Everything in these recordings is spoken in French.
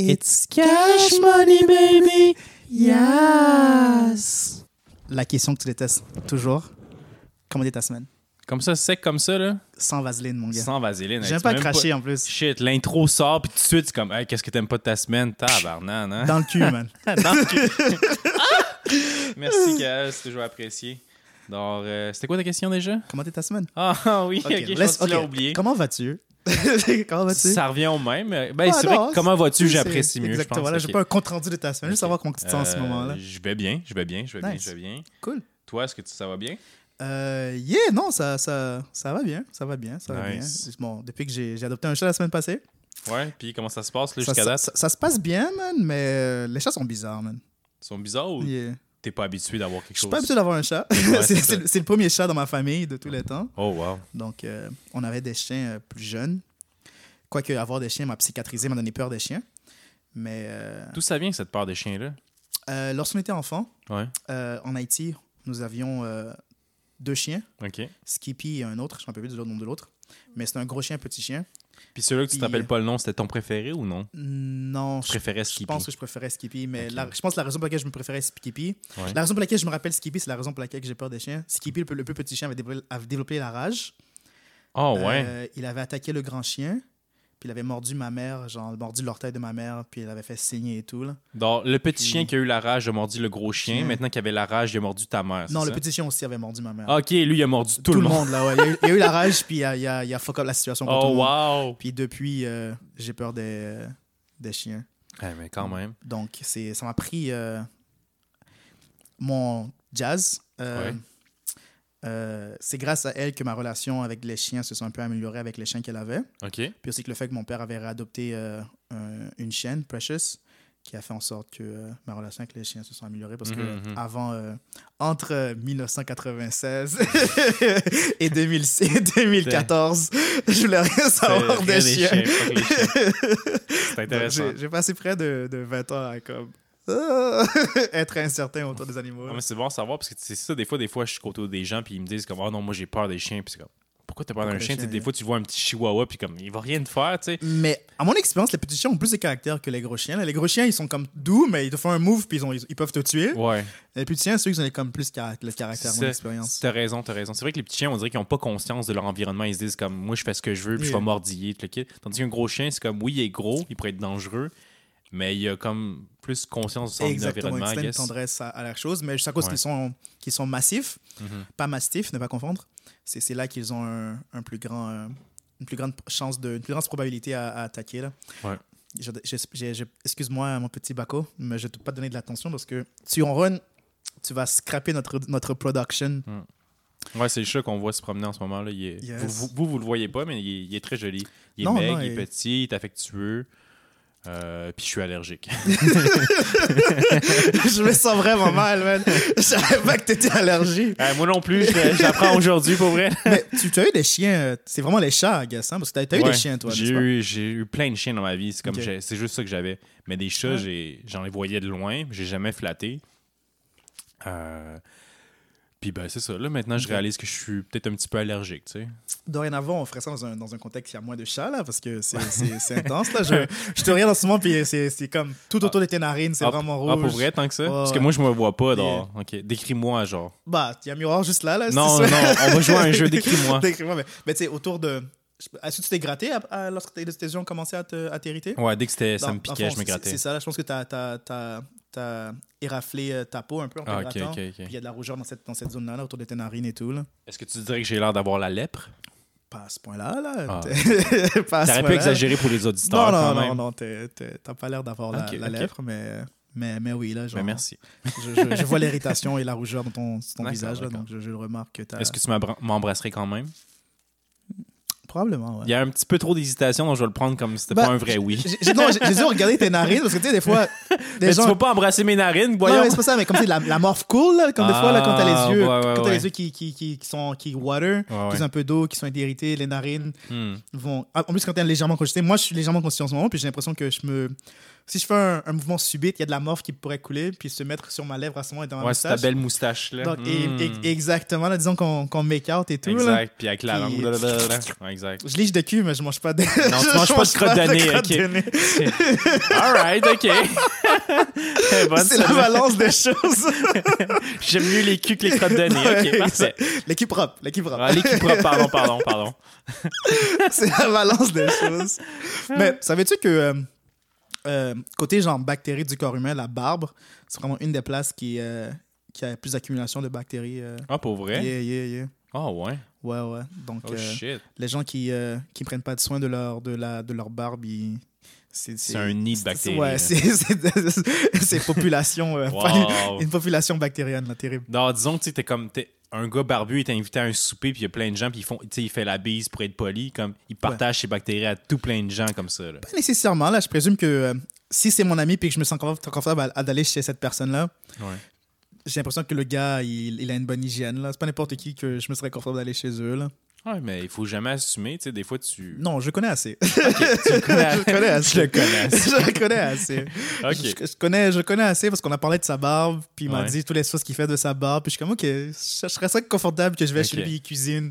It's cash money, baby. Yes. La question que tu détestes toujours. Comment était ta semaine? Comme ça, sec comme ça, là, Sans vaseline, mon gars. sans vaseline. J'aime pas cracher en plus. Shit, l'intro sort, puis tout de suite, c'est comme, hey, qu'est-ce que t'aimes pas de ta semaine? Tabarnan, hein? Dans le cul, man. Dans le cul. Merci, Kael, c'est toujours apprécié. Donc, euh, c'était quoi ta question déjà? Comment était ta semaine? Ah oui, ok, Ok, je laisse- pense que tu l'as ok. oublié. Comment vas-tu? Comment vas-tu? Ça revient au même. Ben, Ah, c'est vrai non, que comment vas-tu, j'apprécie mieux, je Exactement. Voilà, j'ai pas un compte rendu de ta semaine. Juste Ok. savoir comment tu te sens en ce Euh, moment-là. Je vais bien, je vais bien, je vais bien, je vais bien. Cool. Toi, est-ce que tu- ça va bien? Euh, yeah, non, ça, ça, ça va bien. Ça va bien. Ça va Nice. bien. Bon, depuis que j'ai adopté un chat la semaine passée, Ouais, puis comment ça se passe là, jusqu'à date? ça- ça se passe bien, man, mais euh, les chats sont bizarres, man. Ils sont bizarres ou Yeah. t'es pas habitué d'avoir quelque Je suis chose? pas habitué d'avoir un chat. Ouais, c'est le premier chat dans ma famille de tous les temps. Oh, wow. Donc, euh, on avait des chiens plus jeunes. Quoique avoir des chiens m'a psychiatrisé, m'a donné peur des chiens. Mais euh, D'où ça vient, cette part des chiens-là? euh, lorsqu'on était enfant, Ouais, euh, en Haïti, nous avions euh, deux chiens, ok. Skippy et un autre, je ne me rappelle plus du nom de l'autre. Mais c'était un gros chien, un petit chien. Puis celui-là que tu Puis- t'appelles pas le nom, c'était ton préféré ou non? Non, Tu je, préférais je Skippy? pense que je préférais Skippy. Mais la- je pense que la raison pour laquelle je me préférais Skippy, Ouais. la raison pour laquelle je me rappelle Skippy, c'est la raison pour laquelle j'ai peur des chiens. Skippy, le, plus- le plus petit chien, avait développé, avait développé la rage. Oh, ouais. Euh, il avait attaqué le grand chien, puis il avait mordu ma mère, genre mordu l'orteil de ma mère, puis il avait fait saigner et tout. Là. Donc, le petit puis- chien qui a eu la rage a mordu le gros chien. Maintenant qu'il avait la rage, il a mordu ta mère. Non, le ça? petit chien aussi avait mordu ma mère. Ok, lui, il a mordu tout, le monde. là, ouais. Il a eu, il y a eu la rage, puis il a, il a, il a fuck up la situation pour tout Oh, le monde. wow! Puis depuis, euh, j'ai peur des, euh, des chiens. Eh, mais quand même. Donc, c'est, ça m'a pris euh, mon jazz. euh, Ouais. Euh, c'est grâce à elle que ma relation avec les chiens se sont un peu améliorée avec les chiens qu'elle avait. Ok. Puis aussi que le fait que mon père avait réadopté euh, un- une chienne, Precious, qui a fait en sorte que euh, ma relation avec les chiens se sont améliorées. Parce que Mhm, mhm. avant, euh, entre euh, 1996 et 2006 2014, je voulais rien savoir des chiens. les chiens. C'est intéressant. J'ai passé près de, de 20 ans à comme, être incertain autour des animaux. Ah, mais c'est bon à savoir parce que c'est ça, des fois, des fois, je suis côté des gens puis ils me disent comme oh non, moi j'ai peur des chiens puis c'est comme pourquoi t'as peur d'un chien? chiens, des fois, tu vois un petit chihuahua puis comme il va rien te faire, tu sais. Mais à mon expérience, les petits chiens ont plus de caractère que les gros chiens. Les gros chiens, ils sont comme doux, mais ils te font un move puis ils, ont- ils peuvent te tuer. Ouais. Les petits chiens, ceux qui ont comme plus le caractère, à mon expérience. T'as raison, t'as raison. C'est vrai que les petits chiens, on dirait qu'ils ont pas conscience de leur environnement. Ils se disent comme moi, je fais ce que je veux puis je vais mordiller, tout le kit. Tandis qu'un gros chien, c'est comme oui, il est gros, il pourrait être dangereux, mais il a comme plus conscience de son Exactement, environnement, guess. tendresse à, à la chose, mais juste à cause Ouais. qu'ils sont, massifs, Mhm. pas mastifs, ne pas confondre, c'est là qu'ils ont un, un plus grand, euh, une plus grande chance, de, une plus grande probabilité à, à attaquer. Là. Ouais. Excuse-moi, mon petit Baco, mais je ne t'ai pas donné de l'attention parce que tu en run, tu vas scraper notre, notre production. Ouais, c'est le chat qu'on voit se promener en ce moment. Là. Il est- Yes. vous, vous, vous, vous le voyez pas, mais il est, il est très joli. Il est Non, maigre, non, il est il- petit, il est affectueux. Euh, puis je suis allergique. je me sens vraiment mal, man. Je savais pas que tu étais allergique. Euh, moi non plus, j'apprends aujourd'hui pour vrai. Mais tu, as eu des chiens, euh, c'est vraiment les chats, guess, hein, parce que tu as, eu Ouais, des chiens, toi. J'ai eu, j'ai eu plein de chiens dans ma vie. C'est comme Ok. j'ai- c'est juste ça que j'avais. Mais des chats, Ouais. j'en ai voyé de loin. J'ai jamais flatté. Euh, Puis ben c'est ça. Là maintenant, je réalise que je suis peut-être un petit peu allergique. Tu sais. Dorénavant, on ferait ça dans un, dans un contexte où il y a moins de chats, là, parce que c'est- intense, là. Je, je te regarde en ce moment, puis c'est comme tout autour de tes narines, c'est Ah, vraiment Ah rouge. pour vrai tant que ça? Parce que moi je me vois pas. dehors. Ok. Décris-moi genre. Bah, il y a un miroir juste là, là. Non non, ça? on va jouer à un jeu. Décris-moi. Décris-moi, mais, mais tu sais, autour de. Est-ce que tu t'es gratté à- à- lorsque tes tes yeux ont commencé à te- à t'irriter? Ouais, dès que c'était, ça me piquait, je me grattais. C'est ça, là. Je pense que tu as, éraflé euh, ta peau un peu en Ah, Puis il y a de la rougeur dans cette, dans cette zone-là, là, autour de tes narines et tout, là. Est-ce que tu dirais que j'ai l'air d'avoir la lèpre? Pas à ce point-là, là. Ah. T'es- pas T'aurais pu exagérer pour les auditeurs Non, non, quand non, même. non, t'as pas l'air d'avoir la, lèpre, mais, mais, mais oui, là, genre, merci. Je, je- je vois l'irritation et la rougeur dans ton, ton visage, là, donc je, je le remarque que t'as... Est-ce que tu m'embrasserais quand même? Probablement, ouais. Il y a un petit peu trop d'hésitation, donc je vais le prendre comme si c'était Bah, pas un vrai oui. J'ai- non, j'ai dû regarder tes narines, parce que tu sais, des fois, des Mais gens... tu vas pas embrasser mes narines, Non, voyons. mais c'est pas ça, mais comme tu la, la morph cool, là, comme des fois, là, quand t'as Ah, les yeux, ouais, ouais, quand t'as les yeux qui, qui, qui, qui sont qui water, qui ont un peu d'eau, qui sont irrités, les narines Hmm. vont... Ah, En plus, quand t'es légèrement congesté, moi, je suis légèrement congesté en ce moment, puis j'ai l'impression que je me si je fais un, un mouvement subit, il y a de la morphe qui pourrait couler, puis se mettre sur ma lèvre à ce moment et dans ma Ouais, c'est ta moustache. belle moustache, là. Donc, Mm. et- exactement, là, disons qu'on make out et tout. Là. Exact. Puis avec la langue. Ouais, exact. Je liche de cul, mais je mange pas de. Non, tu manges pas de crotte de nez, crotte ok. de nez. All right, OK. C'est la balance des choses. J'aime mieux les culs que les crottes de nez. Ouais, OK, parfait. L'équipe propre, l'équipe propre. Ah, les culs propres, pardon, pardon, pardon. c'est la balance des choses. Mais savais-tu que euh, euh, côté genre bactéries du corps humain, la barbe, c'est vraiment une des places qui, euh, qui a plus d'accumulation de bactéries. euh. Ah, pour vrai? Yeah, yeah, yeah. Oh, ouais. Ouais, ouais. Donc, Oh, euh, shit. les gens qui qui prennent pas de soin de leur, de la, de leur barbe, ils- c'est C'est un nid de c'est- bactéries. Ouais, là. c'est c'est- c'est population, euh, Wow. une population bactérienne, là, terrible. Non, disons que tu t'es comme. t'es- un gars barbu est invité à un souper, puis il y a plein de gens, puis ils font, il fait la bise pour être poli. Comme, il partage ses bactéries à tout plein de gens comme ça. Là. Pas nécessairement, là, je présume que euh, si c'est mon ami puis que je me sens confort- confortable à, à d'aller chez cette personne-là, Ouais. j'ai l'impression que le gars, il, il a une bonne hygiène. là. C'est pas n'importe qui que je me serais confortable d'aller chez eux. Là. Ouais, mais il faut jamais assumer. Tu sais, des fois, tu. Non, je connais assez. tu le connais. je connais assez. Je le connais. assez. je connais assez. Je, je connais, je connais assez parce qu'on a parlé de sa barbe, puis il m'a Ouais. dit toutes les choses qu'il fait de sa barbe. Puis je suis comme, ok, je, je serais très confortable que je vais chez lui, il cuisine,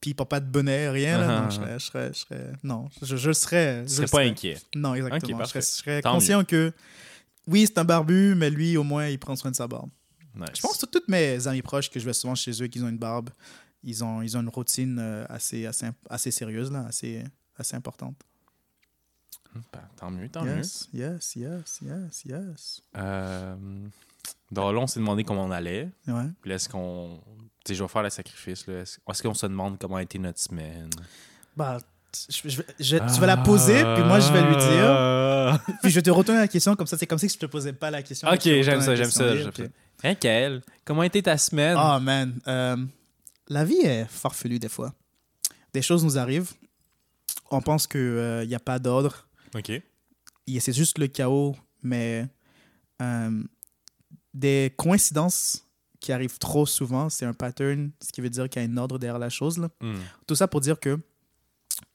puis il porte pas de bonnet, rien. Là, donc je serais, je serais, serais- non, je, je serais. Tu serais pas serais. inquiet. Non, exactement. Je serais, conscient que, oui, c'est un barbu, mais lui, au moins, il prend soin de sa barbe. Nice. Je pense que toutes mes amis proches que je vais souvent chez eux qui ont une barbe, ils ont, ils ont une routine euh, assez, assez, assez sérieuse, là, assez, assez importante. Ben, tant mieux, tant Yes, yes, yes, yes, yes. mieux. Euh, donc là, on s'est demandé comment on allait. Ouais. Puis là, est-ce qu'on. Tu sais, je vais faire le sacrifice. là. Est-ce est-ce qu'on se demande comment a été notre semaine? Bah, je- je- je- tu vas la poser, puis moi, je vais lui dire. Ah. Puis je vais te retourner la question, comme ça, c'est comme si je te posais pas la question. Ok, j'aime ça, j'aime ça, j'aime ça. Hein, Kael? Comment a été ta semaine? Oh man, euh, la vie est farfelue des fois. Des choses nous arrivent. On pense qu'il n'y a pas d'ordre. OK. C'est juste le chaos, mais euh, des coïncidences qui arrivent trop souvent, c'est un pattern, ce qui veut dire qu'il y a un ordre derrière la chose. là. Hmm. Tout ça pour dire que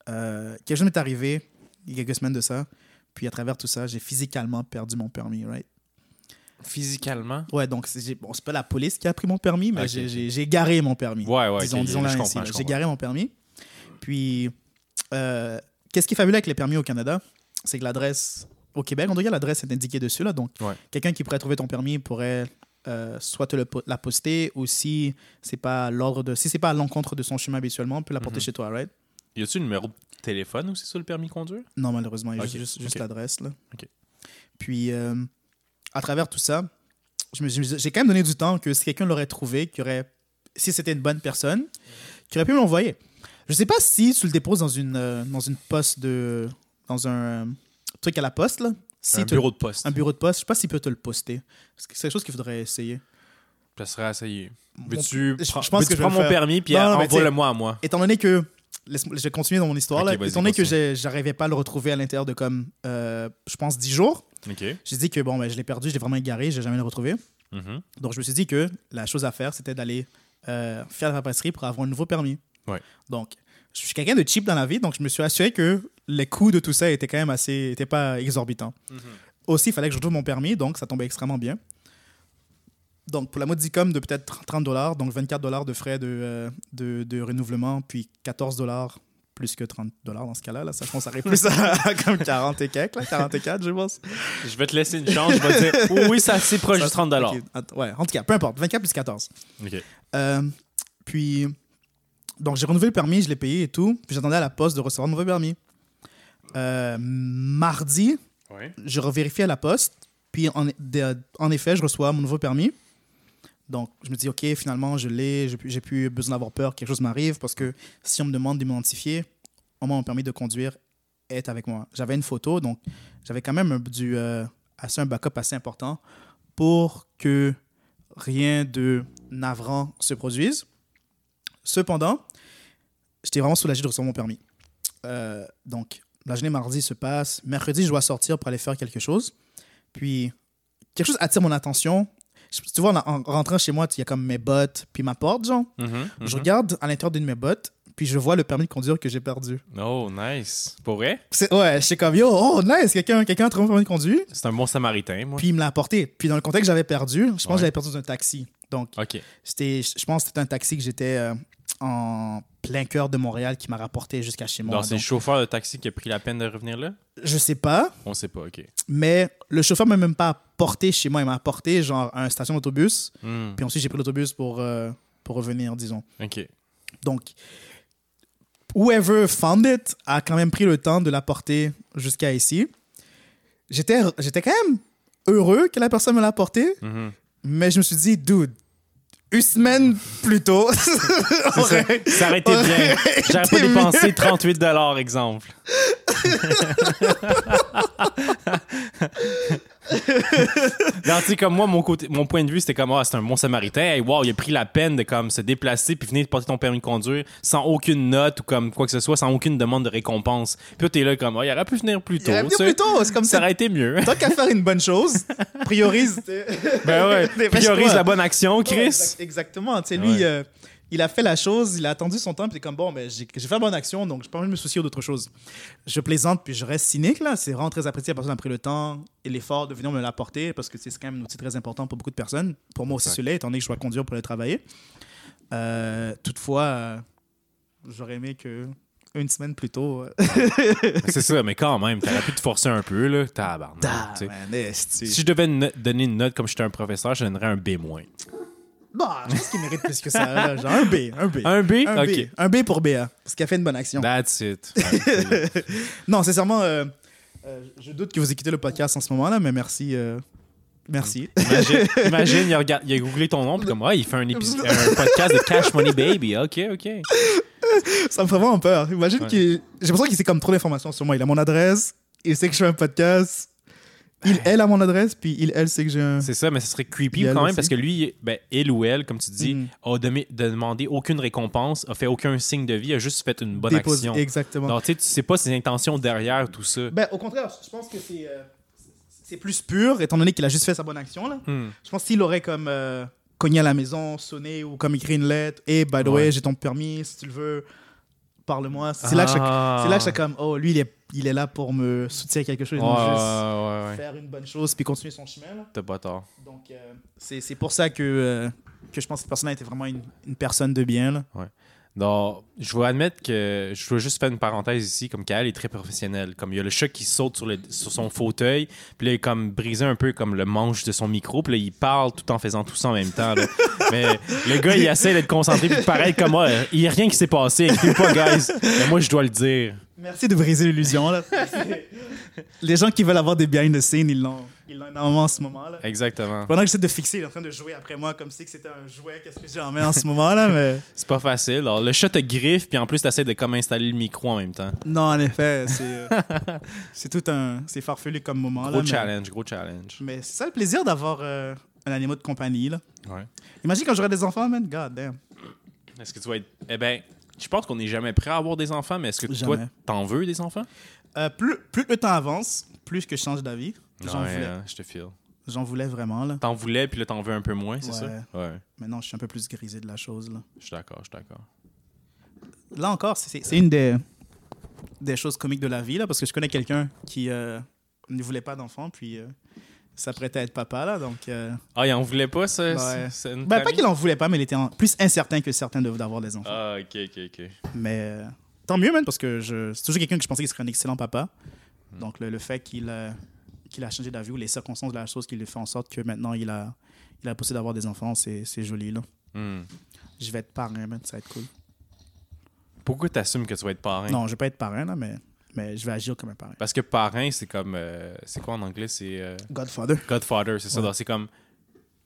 euh, quelque chose m'est arrivé il y a quelques semaines de ça, puis à travers tout ça, j'ai physicalement perdu mon permis, right? Physicalement? Ouais, donc c'est bon, pas la police qui a pris mon permis, mais j'ai- garé mon permis. Ouais, ouais. disons ok, disons je là ainsi. comprends, là. je J'ai garé mon permis. Puis, euh, qu'est-ce qui est fabuleux avec les permis au Canada, c'est que l'adresse au Québec, en tout cas, l'adresse est indiquée dessus. Là, donc, Ouais. quelqu'un qui pourrait trouver ton permis pourrait euh, soit te le la poster ou si c'est pas l'ordre de, si c'est pas à l'encontre de son chemin habituellement, peut la porter Mhm. chez toi, right? Y a-tu un numéro de téléphone aussi sur le permis de conduire? Non, malheureusement, il y a juste, l'adresse. là. Ok. Puis, euh, à travers tout ça, je j'ai quand même donné du temps que si quelqu'un l'aurait trouvé, qui aurait, si c'était une bonne personne, qui aurait pu me l'envoyer. Je sais pas si tu le déposes dans une, euh, dans une poste de. dans un euh, truc à la poste, là. Si un tu- bureau de poste. un bureau de poste, je sais pas s'il peut te le poster. C'est quelque chose qu'il faudrait essayer. Ça serait à essayer. Mon- Veux-tu je- je prends- pense que je le mon faire. permis puis envoie-le-moi à moi? Étant donné que. je vais continuer dans mon histoire, là. Étant donné que j'arrivais pas à le retrouver à l'intérieur de comme, euh, je pense, 10 jours, J'ai dit que bon, ben, je l'ai perdu, je l'ai vraiment égaré, je l'ai jamais le retrouvé. Mhm. Donc, je me suis dit que la chose à faire, c'était d'aller euh, faire la papeterie pour avoir un nouveau permis. Ouais. Donc, je suis quelqu'un de cheap dans la vie, donc je me suis assuré que les coûts de tout ça étaient quand même assez, étaient pas exorbitants. Aussi, il fallait que je retrouve mon permis, donc ça tombait extrêmement bien. Donc, pour la modicum de peut-être 30 dollars, donc 24 dollars de frais de, euh, de, de renouvellement, puis 14 dollars plus que 30 dollars dans ce cas-là. Là, ça, je pense que ça arrive plus à comme 40 et quelques, là, 44, je pense. Je vais te laisser une chance. Je vais te dire, oh oui, c'est assez proche Ça, du 30 ok, att- Ouais, en tout cas, peu importe, 24 plus 14. OK. Euh, puis, donc j'ai renouvelé le permis, je l'ai payé et tout. Puis j'attendais à la poste de recevoir un nouveau permis. Euh, mardi, Ouais. je revérifie à la poste. Puis en, de- en effet, je reçois mon nouveau permis. Donc je me dis, OK, finalement, je l'ai. J'ai plus- besoin d'avoir peur que quelque chose m'arrive parce que si on me demande de m'identifier, moins mon permis de conduire est avec moi. J'avais une photo, donc j'avais quand même euh, assez un backup assez important pour que rien de navrant se produise. Cependant, j'étais vraiment soulagé de recevoir mon permis. Euh, donc, la journée mardi se passe. Mercredi, je dois sortir pour aller faire quelque chose. Puis, quelque chose attire mon attention. Je- Tu vois, en, en rentrant chez moi, il y a comme mes bottes, puis ma porte, genre. Mhm, Je mhm. regarde à l'intérieur d'une de mes bottes, puis je vois le permis de conduire que j'ai perdu. Oh, nice. Pour vrai? Ouais, j'étais comme, yo, oh, nice, quelqu'un quelqu'un a trouvé mon permis de conduire. C'est un bon samaritain, moi. Puis il me l'a apporté. Puis dans le contexte que j'avais perdu, je pense Ouais. que j'avais perdu dans un taxi. Donc, c'était, je pense que c'était un taxi que j'étais euh, en plein cœur de Montréal qui m'a rapporté jusqu'à chez moi. Donc, c'est le chauffeur de taxi qui a pris la peine de revenir là? je sais pas, On sait pas, OK. mais le chauffeur m'a même pas apporté chez moi. Il m'a apporté, genre, à une station d'autobus. Hmm, Puis ensuite, j'ai pris l'autobus pour, euh, pour revenir, disons. OK. Donc, whoever found it a quand même pris le temps de l'apporter jusqu'à ici. J'étais, j'étais quand même heureux que la personne me l'a apporté, Mhm. mais je me suis dit, dude, une semaine plus tôt, aurait- ça. Ça aurait été bien. J'aurais pas dépensé 38 exemple. Non, tu sais, comme moi, mon, côté, mon point de vue, c'était comme, ah, c'est un bon samaritain. Hey, wow, il a pris la peine de comme, se déplacer puis venir porter ton permis de conduire sans aucune note ou comme quoi que ce soit, sans aucune demande de récompense. Puis t'es là comme, ah, il aurait pu venir plus Il tôt. aurait venu tu sais. plus tôt, c'est comme Ça ça. aurait été mieux. Tant qu'à faire une bonne chose, priorise. Ben ouais. Priorise la bonne action, Ouais, Chris. exact- exactement. Tu sais, lui, Ouais. euh, il a fait la chose, il a attendu son temps, puis il est comme bon, ben, j'ai fait la bonne action, donc je peux pas me soucier d'autre chose. Je plaisante, puis je reste cynique, là. C'est vraiment très apprécié. La personne a pris le temps et l'effort de venir me l'apporter, parce que c'est quand même un outil très important pour beaucoup de personnes. Pour moi aussi, celui-là, étant donné que je dois conduire pour aller travailler. Euh, toutefois, euh, j'aurais aimé que une semaine plus tôt. euh, C'est ça, mais quand même, t'aurais pu te forcer un peu, là. Tabarnak. Si je devais donner une note comme j'étais un professeur, je donnerais un B-. Bah, je pense qu'il mérite plus que ça. Genre un B, un B. Un B? Un. B. Un B pour BA, parce qu'il a fait une bonne action. That's it. Non, sincèrement, euh, euh, je doute que vous écoutez le podcast en ce moment-là, mais merci. euh, merci. imagine, imagine, il, a regard- il a googlé ton nom, puis comme, ouais, il fait un, épisode, un podcast de Cash Money Baby. OK, OK. Ça me ferait vraiment peur. Imagine Ouais. qu'il. J'ai l'impression qu'il sait comme trop d'informations sur moi. Il a mon adresse, il sait que je fais un podcast. Il, elle a mon adresse, puis il, elle sait que j'ai un. C'est ça, mais ce serait creepy quand même aussi. parce que lui, ben, il ou elle, comme tu dis, Mhm. a demandé aucune récompense, a fait aucun signe de vie, a juste fait une bonne dépose- action. Exactement. Donc, tu sais, tu sais pas ses intentions derrière tout ça. Ben, au contraire, je pense que c'est. euh, c'est plus pur, étant donné qu'il a juste fait sa bonne action. Là. Hmm. Je pense qu'il aurait comme euh, cogné à la maison, sonné ou comme écrit une lettre. Et by the Ouais. way, j'ai ton permis, si tu le veux, parle-moi. C'est là que Ah. c'est là que je suis comme, oh, lui, il est, il est là pour me soutenir quelque chose, et Ouais, non juste ouais, ouais. faire une bonne chose puis continuer son chemin. T'as pas tort. Donc, euh, c'est pour ça que, euh, que je pense que cette personne-là était vraiment une, une personne de bien. Là. Donc, je vais admettre que je veux juste faire une parenthèse ici, comme qu'elle est très professionnelle. Comme il y a le chat qui saute sur, le- sur son fauteuil, puis là, il est comme brisé un peu comme le manche de son micro, puis là, il parle tout en faisant tout ça en même temps. là. Mais le gars, il essaie d'être concentré, puis pareil comme moi, il n'y a rien qui s'est passé. Écoutez pas, guys. Mais moi, je dois le dire. Merci de briser l'illusion. là. Les gens qui veulent avoir des behind the scenes, ils l'ont ils l'ont énormément en ce moment. Là. Exactement. Pendant que j'essaie de fixer, il est en train de jouer après moi comme si c'était un jouet. Qu'est-ce que j'en mets en ce moment là mais C'est pas facile. Alors, le chat te griffe, puis en plus, tu essaies de comme installer le micro en même temps. Non, en effet, c'est euh, c'est tout un c'est farfelu comme moment là. Gros mais- challenge, gros challenge. Mais c'est ça le plaisir d'avoir euh, un animal de compagnie là. Ouais. Imagine quand j'aurai des enfants, man. God damn. Est-ce que tu vas être. Eh ben, je pense qu'on n'est jamais prêt à avoir des enfants, mais est-ce que toi, t'en veux des enfants? Euh, plus, plus le temps avance, plus que je change d'avis. J'en Ouais, voulais. hein, je te file. J'en voulais vraiment là. T'en voulais, puis là, t'en veux un peu moins, c'est Ouais. ça? Ouais, Maintenant, je suis un peu plus grisé de la chose là. je suis d'accord, je suis d'accord. Là encore, c'est c'est une des, des choses comiques de la vie, là, parce que je connais quelqu'un qui euh, ne voulait pas d'enfant, puis euh, s'apprêtait à être papa, là, donc... euh, Ah, il en voulait pas, ça? C'est- c'est une ben, pas qu'il en voulait pas, mais il était en- plus incertain que certains d'avoir des enfants. Ah, ok, ok, ok. Mais euh, tant mieux, même, parce que je- c'est toujours quelqu'un que je pensais qu'il serait un excellent papa. Donc, le, le fait qu'il a, qu'il a changé d'avis ou les circonstances de la chose qui lui fait en sorte que maintenant, il a, il a possibilité d'avoir des enfants, c'est c'est joli, là. Hmm. Je vais être parrain, man, ça va être cool. Pourquoi t'assumes que tu vas être parrain? Non, je vais pas être parrain, là, mais, mais je vais agir comme un parrain. Parce que parrain, c'est comme. euh, c'est quoi en anglais? C'est euh, Godfather. Godfather, c'est ça. Donc, c'est comme.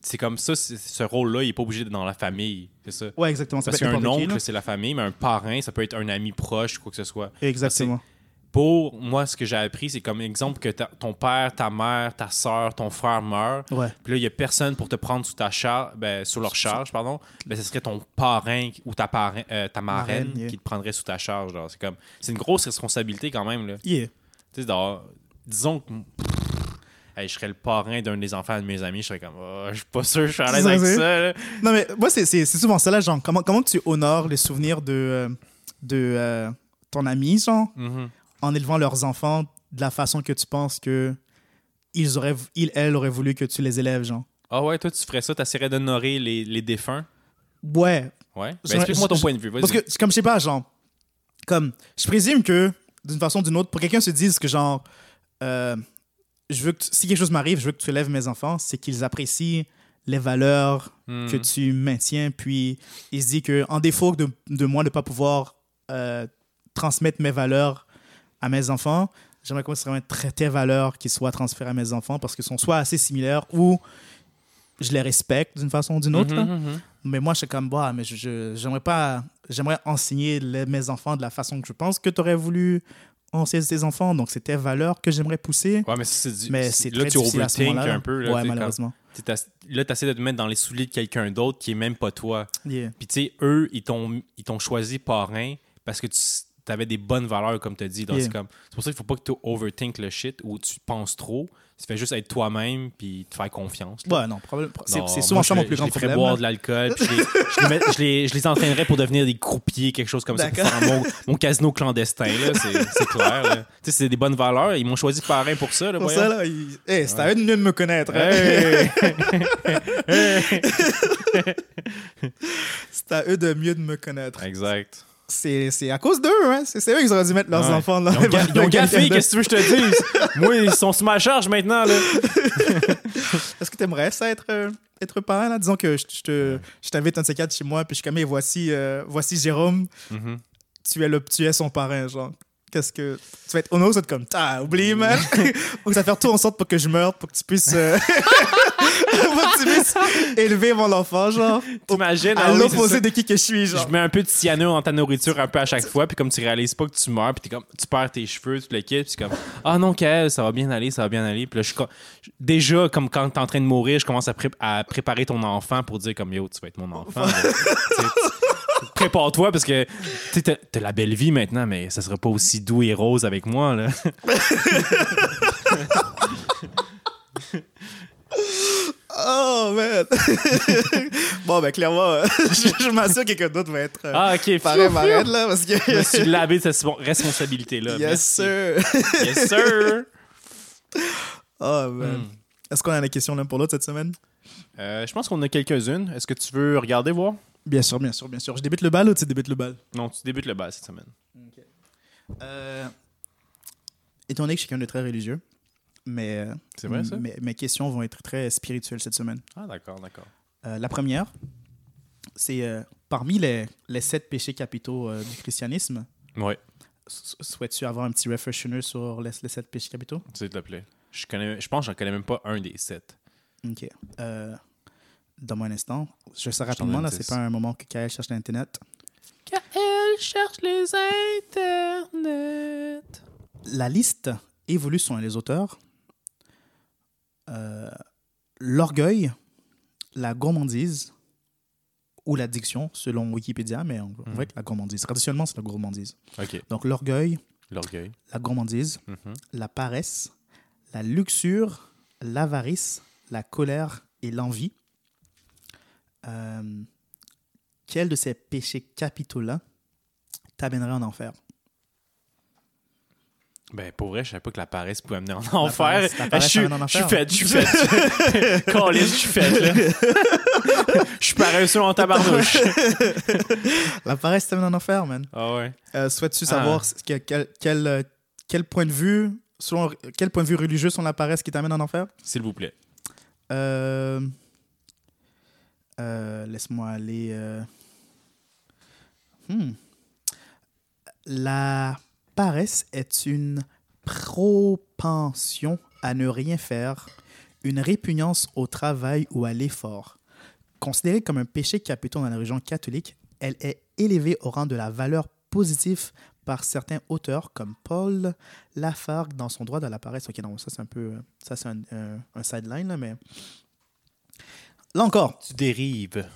C'est comme ça, c'est- ce rôle-là, il n'est pas obligé d'être dans la famille. C'est ça? Ouais, exactement. Ça Parce peut être qu'un n'importe qui, là. oncle, c'est la famille, mais un parrain, ça peut être un ami proche, quoi que ce soit. Exactement. Pour moi, ce que j'ai appris, c'est comme exemple que ta- ton père, ta mère, ta soeur, ton frère meurent. Ouais. Puis là, il n'y a personne pour te prendre sous ta charge, ben, sous leur charge, pardon. Ben, ce serait ton parrain ou ta, parrain, euh, ta marraine, Marraine, yeah. qui te prendrait sous ta charge. genre. C'est comme, c'est une grosse responsabilité quand même. Là. Yeah. Disons que hey, je serais le parrain d'un des enfants de mes amis, je serais comme, oh, je suis pas sûr, je suis à l'aise avec ça. là. Non, mais moi, c'est c'est- c'est souvent ça, là, genre, comment, comment tu honores les souvenirs de, euh, de euh, ton ami, genre, Mhm. En élevant leurs enfants de la façon que tu penses que ils auraient, ils, elles auraient voulu que tu les élèves, genre. Ah ouais, toi, tu ferais ça, t'essaierais d'honorer les, les défunts? Ouais, Ouais. Ben, explique-moi ton je- point de vue. Parce que, comme je sais pas, genre, comme, je présume que, d'une façon ou d'une autre, pour quelqu'un se dise que, genre, euh, je veux que, si quelque chose m'arrive, je veux que tu élèves mes enfants, c'est qu'ils apprécient les valeurs Hmm. que tu maintiens, puis il se dit que, en défaut de, de moi de pas pouvoir euh, transmettre mes valeurs à mes enfants, j'aimerais qu'on serait très tes valeurs qui soient transférées à mes enfants parce qu'ils sont soit assez similaires ou je les respecte d'une façon ou d'une autre. là. Mhm, mhm. Mais moi, je suis comme, bah, mais je, je- j'aimerais pas, j'aimerais enseigner les- mes enfants de la façon que je pense que tu aurais voulu enseigner tes enfants. Donc, c'est tes valeurs que j'aimerais pousser. Ouais, mais c'est du- Mais c'est- là, très tu difficile à ce overthink moment-là. un peu. Là, ouais, malheureusement. quand- Là, tu essaies de te mettre dans les souliers de quelqu'un d'autre qui est même pas toi. Yeah. Puis, tu sais, eux, ils t'ont ils t'ont choisi parrain parce que tu avais des bonnes valeurs, comme tu as dit. Donc, Yeah. C'est comme- c'est pour ça qu'il faut pas que tu overthink le shit ou tu penses trop. Tu fais juste être toi-même puis te faire confiance. là. Ouais, non, problème- c'est, souvent je ça mon les- plus je grand les ferais problème. boire de l'alcool. puis Je, les, je, les je les- je les entraînerais pour devenir des croupiers, quelque chose comme ça, pour D'accord. faire mon, mon casino clandestin. là, C'est c'est clair. là. Tu sais, c'est des bonnes valeurs. Ils m'ont choisi parrain pour ça. Là, Pour voyons. ça, là, il- hey, c'est à eux de mieux de me connaître. hein. Hey! C'est à eux de mieux de me connaître. exact. C'est, à cause d'eux, hein. C'est, eux qui auraient dû mettre leurs Ouais. enfants dans Ils ont, ils ont gaffé, qu'est-ce que tu veux que je te dise? Moi, ils sont sur ma charge maintenant. Là. Est-ce que tu aimerais ça être, euh, être parent? Là? Disons que je, je te, je t'invite un de ces quatre chez moi, puis je suis comme, voici, euh, voici Jérôme, Mhm. tu es, le, tu es son parrain, genre. Qu'est-ce que. Tu vas être honoré, ça va être comme, t'as oublié, man. Ou ça va faire tout en sorte pour que je meure, pour que tu puisses. euh, pour que tu puisses élever mon enfant, genre. T'imagines? À Ah l'opposé de qui que je suis, genre. Je mets un peu de cyanure dans ta nourriture un peu à chaque fois, puis comme tu réalises pas que tu meurs, puis t'es comme, tu perds tes cheveux, tu le quittes, puis comme, ah non, Kael, ça va bien aller, ça va bien aller. Puis là, je suis déjà, comme quand t'es en train de mourir, je commence à, pré- à préparer ton enfant pour dire, comme, yo, tu vas être mon enfant. Prépare-toi parce que tu t'as t'as la belle vie maintenant, mais ça sera pas aussi doux et rose avec moi. Là. Oh, man. bon, ben, clairement, je, je m'assure que quelqu'un d'autre va être. euh, Ah, ok, pareil, m'arrête, là, parce que. Je me suis lavé de cette responsabilité-là. yes, Merci. sir. Yes, sir. Oh, man. Hmm. Est-ce qu'on a des questions l'un pour l'autre cette semaine? Euh, je pense qu'on a quelques-unes. Est-ce que tu veux regarder, voir? Bien sûr, bien sûr, bien sûr. Je débute le bal ou tu débutes le bal? Non, tu débutes le bal cette semaine. Euh, étant donné que je suis quelqu'un de très religieux, mais, C'est vrai, ça? mes, mes questions vont être très spirituelles cette semaine. Ah, d'accord, d'accord. Euh, la première, c'est euh, parmi les, les sept péchés capitaux euh, du christianisme, Ouais, s- souhaites-tu avoir un petit refresher sur les, les sept péchés capitaux? s'il te plaît. Je, connais, je pense que j'en connais même pas un des sept. Ok. Donne-moi un instant. Je sais rapidement, là, c'est pas un moment que Kael cherche l'Internet. elle cherche les internets. La liste évolue selon les auteurs. Euh, L'orgueil, la gourmandise ou l'addiction, selon Wikipédia, mais on, on Mhm. voit que la gourmandise. Traditionnellement, c'est la gourmandise. Ok, Donc, l'orgueil, l'orgueil. la gourmandise, Mhm. la paresse, la luxure, l'avarice, la colère et l'envie. Euh, quel de ces péchés capitaux-là t'amènerait en enfer? Ben, pour vrai, je savais pas que la paresse pouvait amener en enfer. paresse- la paresse Je suis en fait, je suis fait. Colin, je suis fait, là. Je suis paresseux en tabarnouche. La paresse t'amène en enfer, man. Ah ouais. Euh, Souhaites-tu savoir ce que- quel, quel, euh, quel point de vue, selon quel point de vue religieux sont la paresse qui t'amène en enfer? S'il vous plaît. Euh, euh, Laisse-moi aller. euh. Hmm. La paresse est une propension à ne rien faire, une répugnance au travail ou à l'effort. Considérée comme un péché capital dans la religion catholique, elle est élevée au rang de la valeur positive par certains auteurs comme Paul Lafargue dans son droit de la paresse. Ok, non, ça c'est un peu, ça c'est un, un- un sideline là, mais là encore, Tu dérives.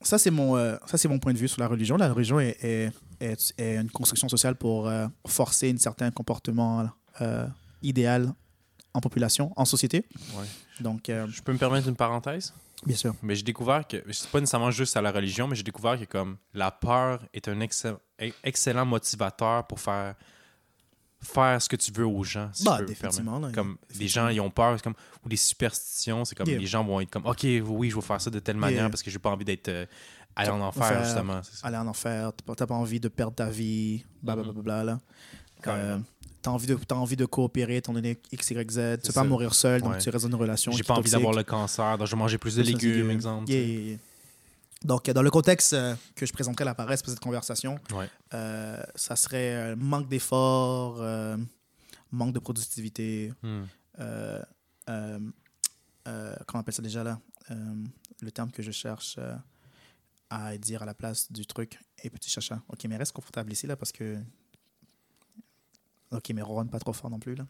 ça c'est mon, euh, ça c'est mon point de vue sur la religion. La religion est, est, est- est une construction sociale pour euh, forcer un certain comportement euh, idéal en population, en société. Ouais. Donc, Je peux me permettre une parenthèse? Bien sûr. Mais j'ai découvert que, c'est pas nécessairement juste à la religion, mais j'ai découvert que comme la peur est un excell- excellent motivateur pour faire faire ce que tu veux aux gens. Si Bah, peux définitivement, là, Comme les gens, ils ont peur, c'est comme, ou des superstitions, c'est comme Yeah. les gens vont être comme, OK, oui, je vais faire ça de telle manière Yeah. parce que j'ai pas envie d'être euh, aller en enfer, Enfer. justement. Aller en enfer, t'as pas- envie de perdre ta vie, blablabla. là. Carrément. Euh, T'as envie, de, envie de coopérer, ton donné X, Y, Z. Tu veux pas mourir seul, donc Ouais. tu restes dans une relation. J'ai pas envie d'avoir le cancer, donc je vais manger plus de légumes, exemple. Yeah, yeah, yeah. Donc, dans le contexte euh, que je présenterai la paresse pour cette conversation, Ouais. euh, ça serait euh, manque d'effort, euh, manque de productivité, Hmm. euh, comment on appelle ça déjà là Le terme que je cherche à dire à la place du truc. Et petit chacha. Ok, mais reste confortable ici là parce que. Ok, mais ronronne pas trop fort non plus là.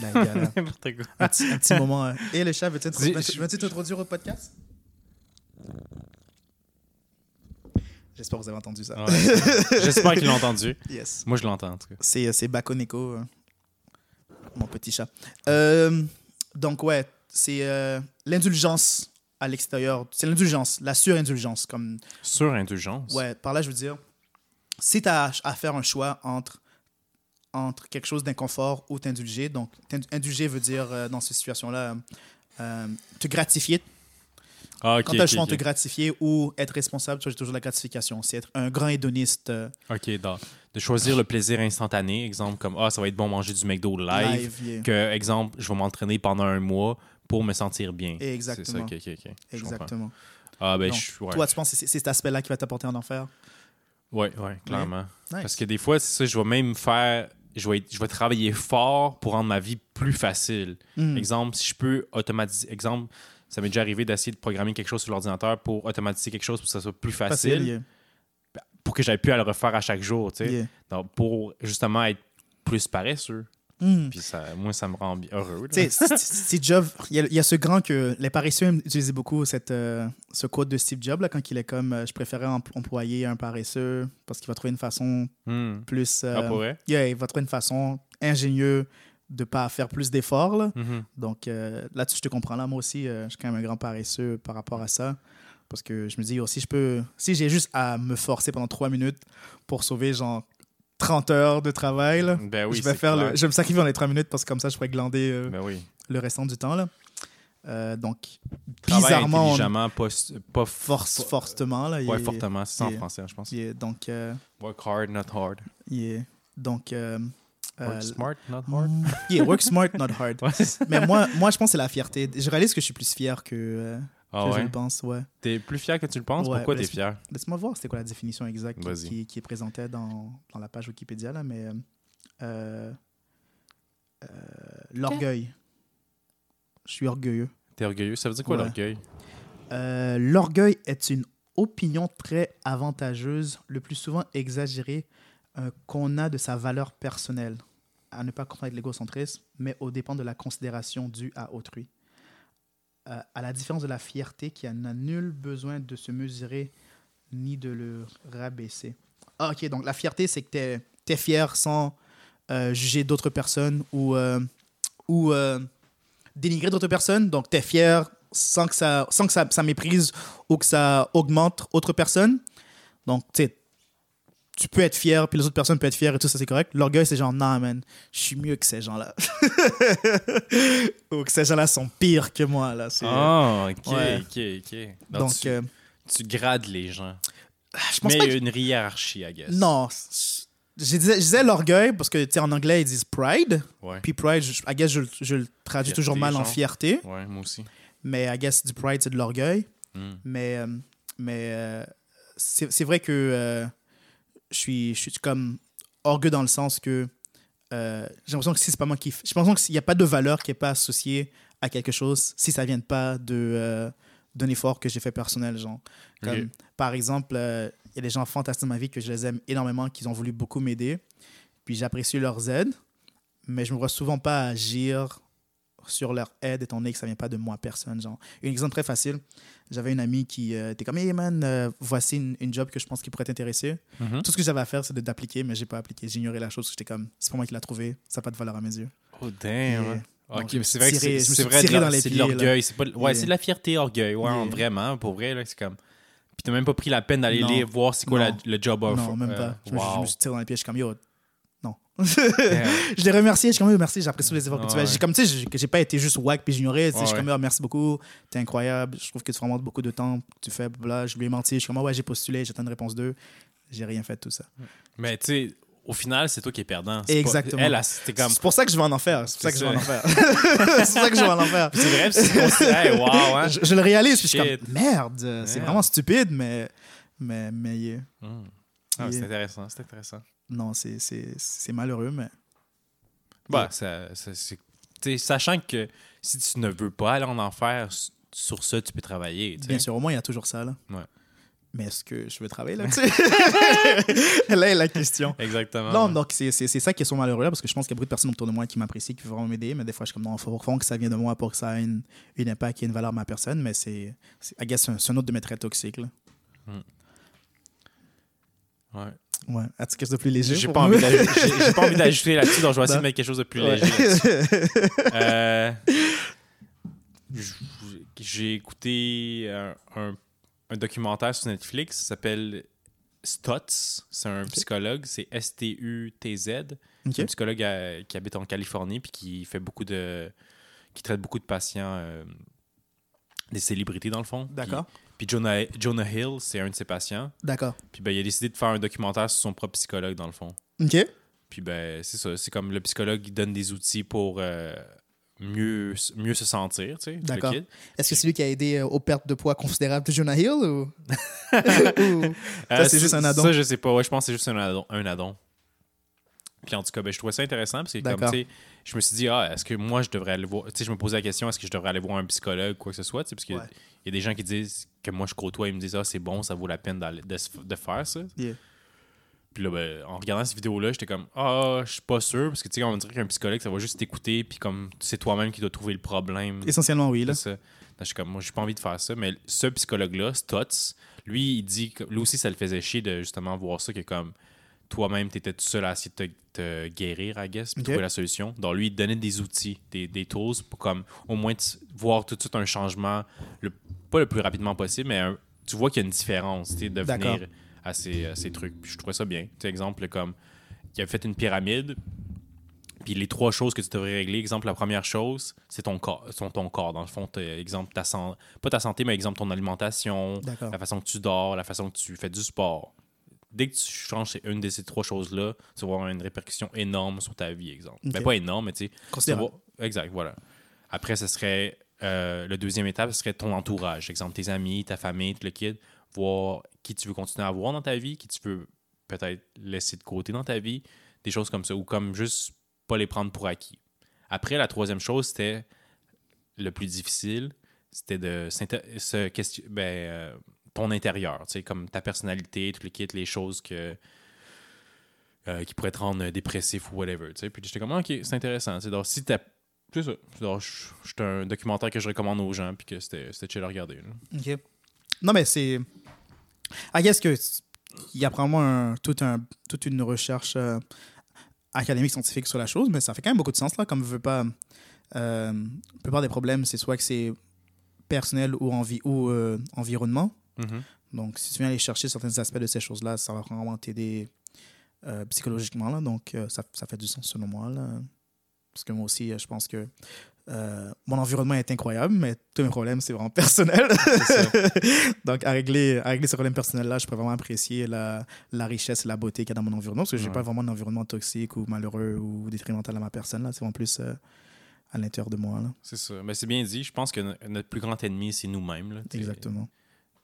Là, il y a, là, N'importe quoi. un, petit, un petit moment. Et le chat, veux-tu t'introduire au podcast? J'espère que vous avez entendu ça. Ouais. J'espère qu'ils l'ont entendu. Yes. Moi, je l'entends, en tout cas. C'est, c'est Bakoneko, euh, mon petit chat. Euh, donc, ouais, c'est euh, l'indulgence à l'extérieur. C'est l'indulgence, la surindulgence. Comme, Surindulgence. ouais, par là, je veux dire, si tu as à faire un choix entre, entre quelque chose d'inconfort ou t'indulger, donc t'indu- indulger veut dire, euh, dans cette situation-là, euh, te gratifier. Ah. Quand tu as le ok, choix ok. entre te gratifier ou être responsable, tu as toujours la gratification. C'est être un grand hédoniste euh, OK, donc, de choisir le plaisir instantané, exemple comme ah ça va être bon manger du McDo live, live. yeah. que exemple je vais m'entraîner pendant un mois pour me sentir bien. Exactement. C'est ça, ok, ok. Exactement. Ah ben Donc, je ouais. Toi, tu penses que c'est cet aspect-là qui va t'apporter en enfer? ouais, ouais, clairement. Nice. Parce que des fois c'est ça, je vais même faire je vais, je vais travailler fort pour rendre ma vie plus facile. Hmm. Exemple, si je peux automatiser, exemple, ça m'est déjà arrivé d'essayer de programmer quelque chose sur l'ordinateur pour automatiser quelque chose pour que ça soit plus facile, Facile, yeah. pour que j'aille plus à le refaire à chaque jour, tu sais. Yeah. Donc, pour justement être plus paresseux. Hmm. Puis ça, moi, ça me rend heureux. là. Tu sais, c'est- c'est Job. Il y, a, il y a ce grand que les paresseux utiliser beaucoup cette, euh, ce quote de Steve Jobs là, quand il est comme euh, je préférais em- employer un paresseux parce qu'il va trouver une façon Hmm. plus. euh, Ah, pour vrai? yeah, il va trouver une façon ingénieuse de pas faire plus d'efforts. là. Mhm. Donc euh, là-dessus, je te comprends. Là, moi aussi, euh, je suis quand même un grand paresseux par rapport à ça. Parce que je me dis aussi, je peux. Si j'ai juste à me forcer pendant trois minutes pour sauver genre 30 heures de travail, là, Ben oui, je vais faire le. Je vais me sacrifier dans les trois minutes parce que comme ça, je pourrais glander euh, Ben oui. le restant du temps. Là. Euh, donc, bizarrement, on pas, pas force for- fortement. Là, Ouais, est- fortement. C'est ça en français, je pense. est- donc, euh, Work hard, not hard. est- donc Work smart, not hard? yeah, work smart, not hard. C'est. Mais moi, moi, je pense que c'est la fierté. Je réalise que je suis plus fier que, euh, Ah que je le pense. Ouais. T'es plus fier que tu le penses? Ouais, Pourquoi t'es fier? Laisse-moi voir, c'était quoi la définition exacte qui, est présentée dans, dans la page Wikipédia, là, mais euh, euh, euh, l'orgueil. Je suis orgueilleux. T'es orgueilleux? Ça veut dire quoi, Ouais. l'orgueil? Euh, l'orgueil est une opinion très avantageuse, le plus souvent exagérée, euh, qu'on a de sa valeur personnelle, à ne pas confondre avec l'égocentrisme, mais au dépend de la considération due à autrui. Euh, à la différence de la fierté qui n'a nul besoin de se mesurer ni de le rabaisser. Ah, ok, donc la fierté, c'est que tu es, fier sans euh, juger d'autres personnes ou, ou dénigrer d'autres personnes. Donc, tu es fier sans que, ça, sans que ça, ça méprise ou que ça augmente autre personne. Donc, tu tu peux être fier, puis les autres personnes peuvent être fières et tout ça, c'est correct. L'orgueil, c'est genre, non, man, je suis mieux que ces gens-là. ou que ces gens-là sont pires que moi, là. Ah, ok, ouais. ok, ok. Donc, Donc, tu, euh, tu grades les gens. je pense Mais pas que- une hiérarchie, I guess. Non. Je disais, l'orgueil parce que, tu sais, en anglais, ils disent pride. Ouais. Puis pride, je, I guess, je, je le traduis Fierté, toujours mal en fierté. Ouais, moi aussi. Mais I guess du pride, c'est de l'orgueil. Hmm. Mais, euh, mais euh, c'est c'est vrai que euh, je, suis, je suis comme orgueilleux dans le sens que euh, j'ai l'impression que si c'est pas moi qui. J'ai l'impression qu'il n'y a pas de valeur qui n'est pas associée à quelque chose si ça ne vient pas de, euh, d'un effort que j'ai fait personnel. Genre. Comme. Par exemple, euh, il y a des gens fantastiques dans ma vie que je les aime énormément, qui ont voulu beaucoup m'aider. Puis j'apprécie leurs aides, mais je ne me vois souvent pas agir sur leur aide étant donné que ça vient pas de moi personne genre un exemple très facile j'avais une amie qui euh, était comme hey man euh, voici une, une job que je pense qui pourrait t'intéresser Mhm. tout ce que j'avais à faire c'est d'appliquer mais j'ai pas appliqué ignoré la chose j'étais comme c'est pas moi qui l'a trouvé ça n'a pas de valeur à mes yeux Oh, Et, damn. hein. Ok, c'est vrai que tiré- me c'est vrai de l'orgueil. C'est pas, ouais, c'est de la fierté, orgueil. Ouais, Yeah. vraiment, pour vrai, c'est comme. Puis t'as même pas pris la peine d'aller voir c'est quoi la- le job offer. Non, même Euh, pas. Je, me- je wow. me suis tiré dans les pieds. Je suis comme, yo. je l'ai remercié. Je suis comme, merci, j'apprécie tous les efforts que tu fais. J'ai comme, tu sais, j'ai- que j'ai pas été juste whack puis j'ignorais. Je suis comme, yo, merci beaucoup. T'es incroyable. Je trouve que tu prends beaucoup de temps. Tu fais, là, je lui ai menti. Je suis comme, ah ouais, j'ai postulé. J'attends une réponse d'eux. J'ai rien fait de tout ça. Mais tu sais, au final, c'est toi qui es perdant. C'est pas- Exactement. Elle, c'était comme. C'est pour ça que je vais en enfer. C'est pour ça que C'est je vais en enfer. c'est pour ça que je vais en enfer. C'est vrai, c'est hey, wow, hein. Je, je le réalise, puis je suis comme merde, c'est vraiment stupide, mais mais mais yeah. Hmm. Ah, c'est intéressant, c'est intéressant. Non, c'est c'est c'est malheureux, mais Bah, Yeah. ça, ça- sachant que si tu ne veux pas aller en enfer, sur ça, tu peux travailler. bien sûr, au moins il y a toujours ça là. Ouais. Mais est-ce que je veux travailler là-dessus Là est la question. Exactement. Non, ouais. donc c'est c'est- c'est ça qui est sur malheureux là, parce que je pense qu'il y a beaucoup de personnes autour de moi qui m'apprécient, qui veulent vraiment m'aider, mais des fois je suis comme non, il faut vraiment que ça vienne de moi pour que ça ait une, une impact et une valeur à ma personne, mais c'est, I guess, c'est un, autre de mes traits toxiques là. Ouais. Ouais. As-tu quelque chose de plus léger J'ai pas, j'ai- pas envie d'ajouter là-dessus, donc je vais essayer Non. de mettre quelque chose de plus Ouais. léger. Euh, J'ai écouté un, un- un documentaire sur Netflix, ça s'appelle Stutz. C'est un psychologue, c'est S-T-U-T-Z. Ok. C'est un psychologue à- qui habite en Californie puis qui fait beaucoup de. qui traite beaucoup de patients, euh, des célébrités dans le fond. D'accord. Puis Jonah, Jonah Hill, c'est un de ses patients. D'accord. Puis ben, il a décidé de faire un documentaire sur son propre psychologue dans le fond. Ok. Puis ben, c'est ça. C'est comme le psychologue qui donne des outils pour euh, mieux, mieux se sentir, tu sais. D'accord. Est-ce que c'est lui qui a aidé euh, aux pertes de poids considérables de Jonah Hill ou... ou- Euh, c'est juste un addon. Ça, je sais pas. Ouais, je pense que c'est juste un addon. Un addon. Puis en tout cas, ben, je trouvais ça intéressant parce que comme, D'accord. tu sais, je me suis dit, ah, est-ce que moi, je devrais aller voir... Tu sais, je me posais la question, est-ce que je devrais aller voir un psychologue, quoi que ce soit, parce qu'il Ouais. y a des gens qui disent que moi, je côtoie, ils me disent, ah, c'est bon, ça vaut la peine de, faire ça. Yeah. Puis là, ben, en regardant cette vidéo-là, j'étais comme, ah, je suis pas sûr, parce que tu sais, on dirait qu'un psychologue, ça va juste t'écouter, puis comme c'est toi-même qui dois trouver le problème. Essentiellement, oui. Là. Ça. Je suis comme, moi, j'ai pas envie de faire ça. Mais ce psychologue-là, Stutz, lui, il dit que lui aussi, ça le faisait chier de justement voir ça, que comme toi-même, tu étais tout seul à essayer de te, te guérir, I guess, puis trouver la solution. Donc, lui, il donnait des outils, des, des tools pour comme au moins voir tout de suite un changement, le, pas le plus rapidement possible, mais un- tu vois qu'il y a une différence, de venir à ces, à ces trucs. Puis je trouvais ça bien. Tu exemple, comme il a fait une pyramide, puis les trois choses que tu devrais régler, exemple, la première chose, c'est ton corps, sont ton corps. Dans le fond, exemple, ta santé, pas ta santé, mais exemple, ton alimentation, la façon que tu dors, la façon que tu fais du sport. Dès que tu changes une de ces trois choses-là, tu vas avoir une répercussion énorme sur ta vie, exemple. Ok. Ben, pas énorme, mais tu sais. Exact, voilà. Après, ce serait. euh, le deuxième étape, ce serait ton entourage. Exemple, tes amis, ta famille, tout le kid. Voir qui tu veux continuer à avoir dans ta vie, qui tu veux peut-être laisser de côté dans ta vie. Des choses comme ça. Ou comme juste pas les prendre pour acquis. Après, la troisième chose, c'était le plus difficile. C'était de se question- ben, euh, ton intérieur, comme ta personnalité, tout le kit, les choses que, euh, qui pourraient te rendre dépressif ou whatever. tu sais. Puis j'étais comme, ok, c'est intéressant. tu sais. Donc, si t'as. C'est ça. C'est un documentaire que je recommande aux gens, puis que c'était chill à regarder. OK. Non, mais c'est. I guess que il y a probablement un, un, toute une recherche euh, académique, scientifique sur la chose, mais ça fait quand même beaucoup de sens, là, comme je veux pas. euh, la plupart des problèmes, c'est soit que c'est personnel ou, envi ou environnement. Mhm. Donc, si tu viens aller chercher certains aspects de ces choses-là, ça va vraiment t'aider euh, psychologiquement. Là. Donc, euh, ça, ça fait du sens selon moi. Là. Parce que moi aussi, euh, je pense que euh, mon environnement est incroyable, mais tous mes problèmes, c'est vraiment personnel. Donc, à régler, à régler ces problèmes personnels-là, je peux vraiment apprécier la, la richesse et la beauté qu'il y a dans mon environnement. Parce que je n'ai Ouais. pas vraiment d'environnement toxique ou malheureux ou détrimental à ma personne. C'est vraiment plus à l'intérieur de moi. C'est ça. Mais c'est bien dit. Je pense que no- notre plus grand ennemi, c'est nous-mêmes. Exactement.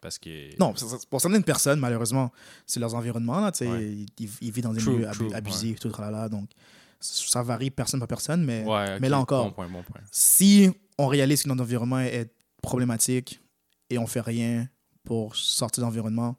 Parce que. Non, pour certaines personnes, malheureusement, c'est leurs environnements. Là, Ouais. ils, ils- vivent dans des True, milieux true, abusifs, tout là, Donc, ça varie personne par personne, mais, Ouais, là encore, Bon point, bon point. si on réalise que notre environnement est problématique et on fait rien pour sortir de l'environnement,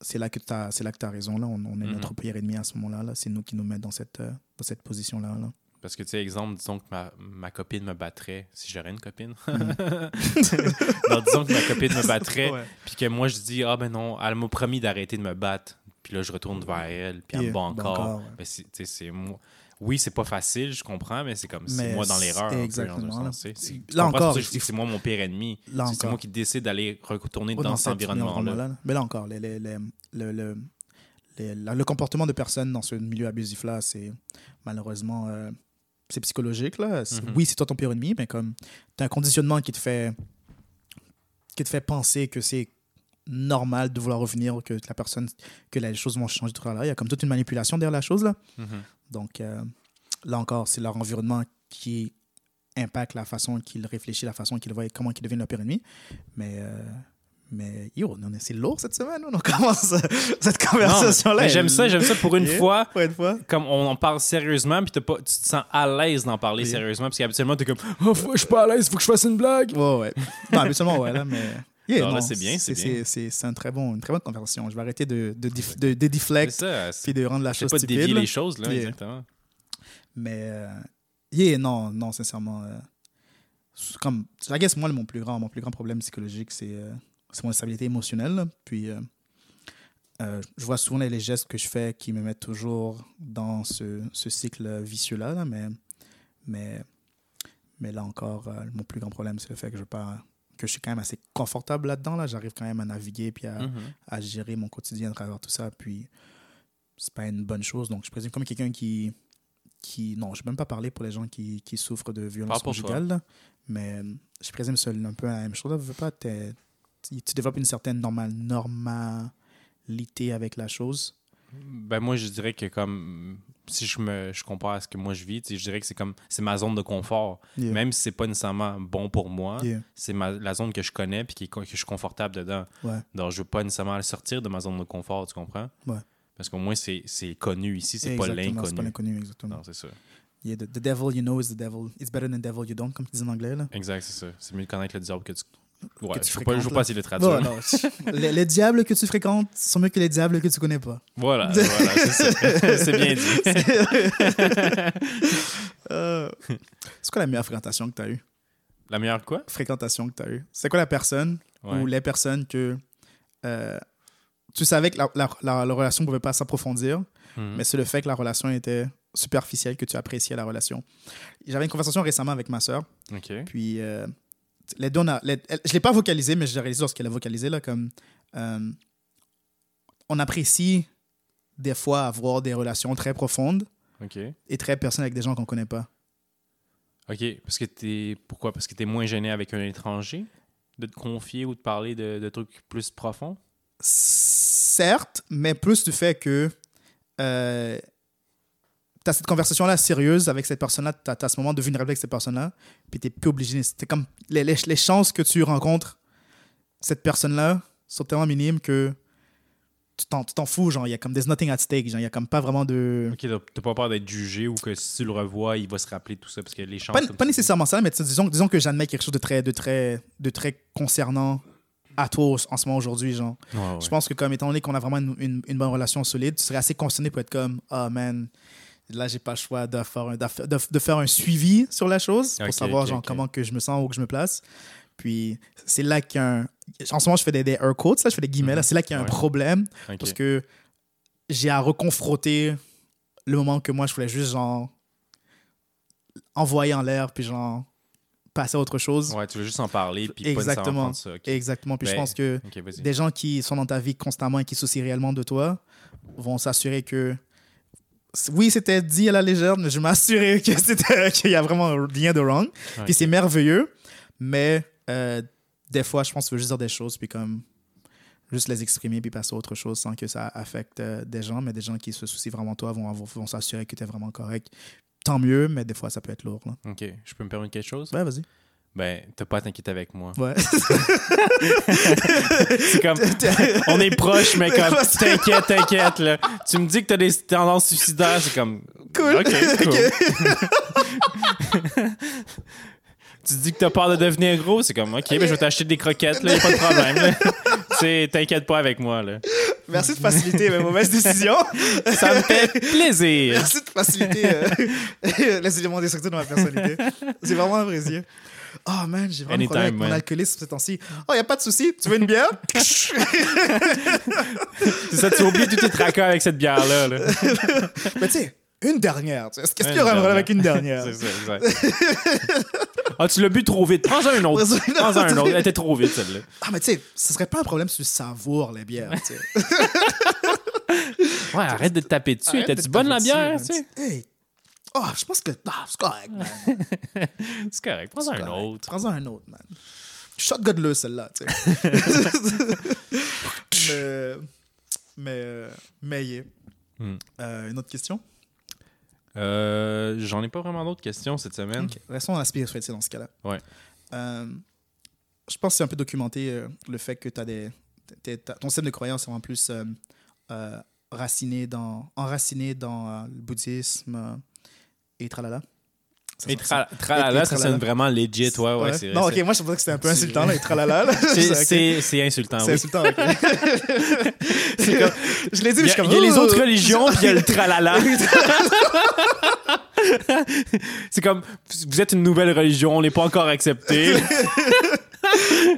c'est là que tu as, là que as raison. Là. On, on est Mhm. notre pire ennemi à ce moment-là. Là. C'est nous qui nous mettons dans cette, euh, dans cette position-là. Là. Parce que, tu sais, exemple, disons que ma, ma copine me battrait, si j'aurais une copine. Donc, disons que ma copine me battrait, puis que moi, je dis, ah ben non, elle m'a promis d'arrêter de me battre. Puis là, je retourne vers elle, puis elle Yeah, me bat encore. encore, ouais. Ben, c'est- tu sais, c'est moi. oui, c'est pas facile, je comprends, mais c'est comme c'est moi dans l'erreur. peu, exactement, sens, là. encore, c'est que moi mon pire ennemi. C'est- moi qui décide d'aller retourner Oh, dans, cet cet environnement-là. Mais là encore, les- les- les- le, le comportement de personnes dans ce milieu abusif-là, c'est malheureusement euh, c'est psychologique. Là. Mhm. Oui, c'est toi ton pire ennemi, mais comme tu as un conditionnement qui te fait qui te fait penser que c'est normal de vouloir revenir, que la personne, que les choses vont changer tout à l'heure. Il y a comme toute une manipulation derrière la chose. Là. Mhm. Donc euh, là encore, c'est leur environnement qui impacte la façon qu'ils réfléchissent, la façon qu'ils voient, comment ils deviennent leur pire ennemi. Mais, euh, mais yo, on est- c'est lourd cette semaine. On commence cette conversation-là. j'aime ça, j'aime ça pour une Yeah. fois. Pour une fois. Comme on en parle sérieusement, puis pas, tu te sens à l'aise d'en parler Oui. sérieusement, parce qu'habituellement, t'es comme, oh, faut- je suis pas à l'aise, faut que je fasse une blague. Ouais, ouais. Non, habituellement, ouais, là, mais. Yeah, Non, non, c'est bien, c'est bien. C'est c'est un très bon, une très bonne conversation. Je vais arrêter de, de, dif- de, de deflect puis de rendre la chose pas de stupide. dévier là. les choses, là, Yeah. exactement. Mais, euh, yeah, non, non, sincèrement. euh, comme, I guess, moi, mon plus grand, mon plus grand problème psychologique, c'est euh, c'est mon instabilité émotionnelle. Puis, euh, euh, je vois souvent les, gestes que je fais qui me mettent toujours dans ce, ce cycle vicieux-là, là, mais, mais, mais là encore, euh, mon plus grand problème, c'est le fait que je, pas, que je suis quand même assez confortable là-dedans. Là. J'arrive quand même à naviguer puis à, Mhm. à gérer mon quotidien à travers tout ça. Puis, c'est pas une bonne chose. Donc, je présume comme quelqu'un qui. qui non, je ne vais même pas parler pour les gens qui, qui souffrent de violence conjugale. Mais je présume c'est un peu la même chose. là. Veux pas, tu, développes une certaine normal, normalité avec la chose? Ben moi, je dirais que comme si je me je compare à ce que moi je vis, je dirais que c'est comme c'est ma zone de confort. Yeah. Même si c'est pas nécessairement bon pour moi, Yeah. c'est la zone que je connais puis qui que je suis confortable dedans. Ouais. Donc je veux pas nécessairement sortir de ma zone de confort, tu comprends? Ouais. Parce qu'au moins c'est connu ici, c'est pas C'est pas l'inconnu. l'inconnu, exactement. Non, c'est ça. Yeah, the, the devil you know is the devil. It's better than the devil you don't, comme tu dis en anglais. Là. Exact, c'est ça. C'est mieux de connaître le diable que tu Ouais, tu je veux pas, je fréquentes, pas là. essayer de le traduire. Non, les, les diables que tu fréquentes sont mieux que les diables que tu connais pas. Voilà, voilà, c'est bien dit. Euh, c'est quoi la meilleure fréquentation que tu as eue? La meilleure quoi? Fréquentation que tu as eue. C'est quoi la personne Ouais. ou les personnes que euh, tu savais que la, la, la- la relation ne pouvait pas s'approfondir, Mhm. mais c'est le fait que la relation était superficielle que tu appréciais la relation. J'avais une conversation récemment avec ma soeur, OK. puis euh, les les- elle- je ne l'ai pas vocalisé, mais je l'ai réalisé lorsqu'elle a vocalisé, là, comme euh, on apprécie des fois avoir des relations très profondes et très personnelles avec des gens qu'on ne connaît pas. OK. Parce que t'es. Pourquoi? Parce que t'es moins gêné avec un étranger de te confier ou de parler de, de trucs plus profonds? Certes, mais plus du fait que euh, tu as cette conversation-là sérieuse avec cette personne-là, tu as, ce moment de vulnérabilité avec cette personne-là, puis tu plus obligé. C'est comme les, les, les chances que tu rencontres cette personne-là sont tellement minimes que tu t'en, fous. Genre, il y a comme there's nothing at stake. Genre, il y a comme pas vraiment de. OK, t'as pas peur d'être jugé ou que si tu le revois, il va se rappeler tout ça parce que les chances. Pas, nécessairement ça, mais disons, disons que j'admets quelque chose de très, de très, de très concernant à toi en ce moment aujourd'hui. Genre. Ouais, ouais. Je pense que comme étant donné qu'on a vraiment une, une- une bonne relation solide, tu serais assez concerné pour être comme oh man, là j'ai pas le choix de faire un, de, de- faire un suivi sur la chose pour savoir genre comment que je me sens ou que je me place. Puis c'est là qu'il y a un en ce moment je fais des, des air quotes là, je fais des guillemets Mhm. c'est là qu'il y a un problème parce que j'ai à reconfronter le moment que moi je voulais juste genre envoyer en l'air puis genre passer à autre chose. Ouais, tu veux juste en parler puis pas Exactement. prendre ça. Exactement. Puis je Ben, pense que des gens qui sont dans ta vie constamment et qui soucient réellement de toi vont s'assurer que oui, c'était dit à la légère, mais je m'assurais que c'était qu'il y a vraiment rien de wrong. Puis c'est merveilleux, mais euh, des fois, je pense que tu veux juste dire des choses, puis comme juste les exprimer, puis passer à autre chose sans que ça affecte euh, des gens, mais des gens qui se soucient vraiment de toi vont, vont s'assurer que tu es vraiment correct. Tant mieux, mais des fois, ça peut être lourd. Là. OK, je peux me permettre quelque chose? Ouais, vas-y. Ben, t'as pas à t'inquiéter avec moi. Ouais. C'est comme, on est proches, mais comme, t'inquiète, t'inquiète, là. Tu me dis que t'as des tendances suicidaires, c'est comme, Cool. OK, cool. tu dis que t'as peur de devenir gros, c'est comme, OK, ben, je vais t'acheter des croquettes, là, y a pas de problème. Tu t'inquiète pas avec moi, là. Merci de faciliter mes mauvaises décisions. Ça me fait plaisir. Merci de faciliter euh, les éléments destructifs de ma personnalité. C'est vraiment apprécié. Oh man, j'ai vraiment un problème avec mon alcoolisme ces temps-ci. Oh, y a pas de souci. Tu veux une bière? C'est ça, tu oublies tous tes tracas avec cette bière-là, là. Mais tu sais, une dernière. Qu'est-ce qu'il y aurait à me dernière. avec une dernière? C'est ça, exact. ah, tu l'as bu trop vite. Prends-en un autre. Prends-en un autre. Elle était trop vite, celle-là. Ah, mais tu sais, ce serait pas un problème si tu savoures les bières. tu sais. Ouais, arrête de te taper dessus. Arrête de Était-tu te bonne la bière, tu sais? man. Hey. Oh, je pense que. Ah, c'est correct, man. C'est correct. Prends-en un autre. Prends-en un autre, man. Shotgun-le, celle-là, tu sais. mais. Mais. Mais. Hmm. Euh, une autre question? Euh, J'en ai pas vraiment d'autres questions cette semaine. Restons dans la spiritualité dans ce cas-là. Ouais. Euh, je pense que c'est un peu documenté le fait que as des, ton système de croyance est en plus raciné dans, enraciné dans le bouddhisme et tralala. Ça Et tra- tralala, et ça sonne vraiment legit, ouais, ouais, c'est Non, ok, moi je pensais que c'était un peu insultant, là, et tralala. C'est- insultant, C'est oui. insultant, ok. Comme- je l'ai dit, Il mais y je suis a, comme. il y a les oh! autres religions, puis il y a le tralala. c'est comme, vous êtes une nouvelle religion, on n'est pas encore accepté.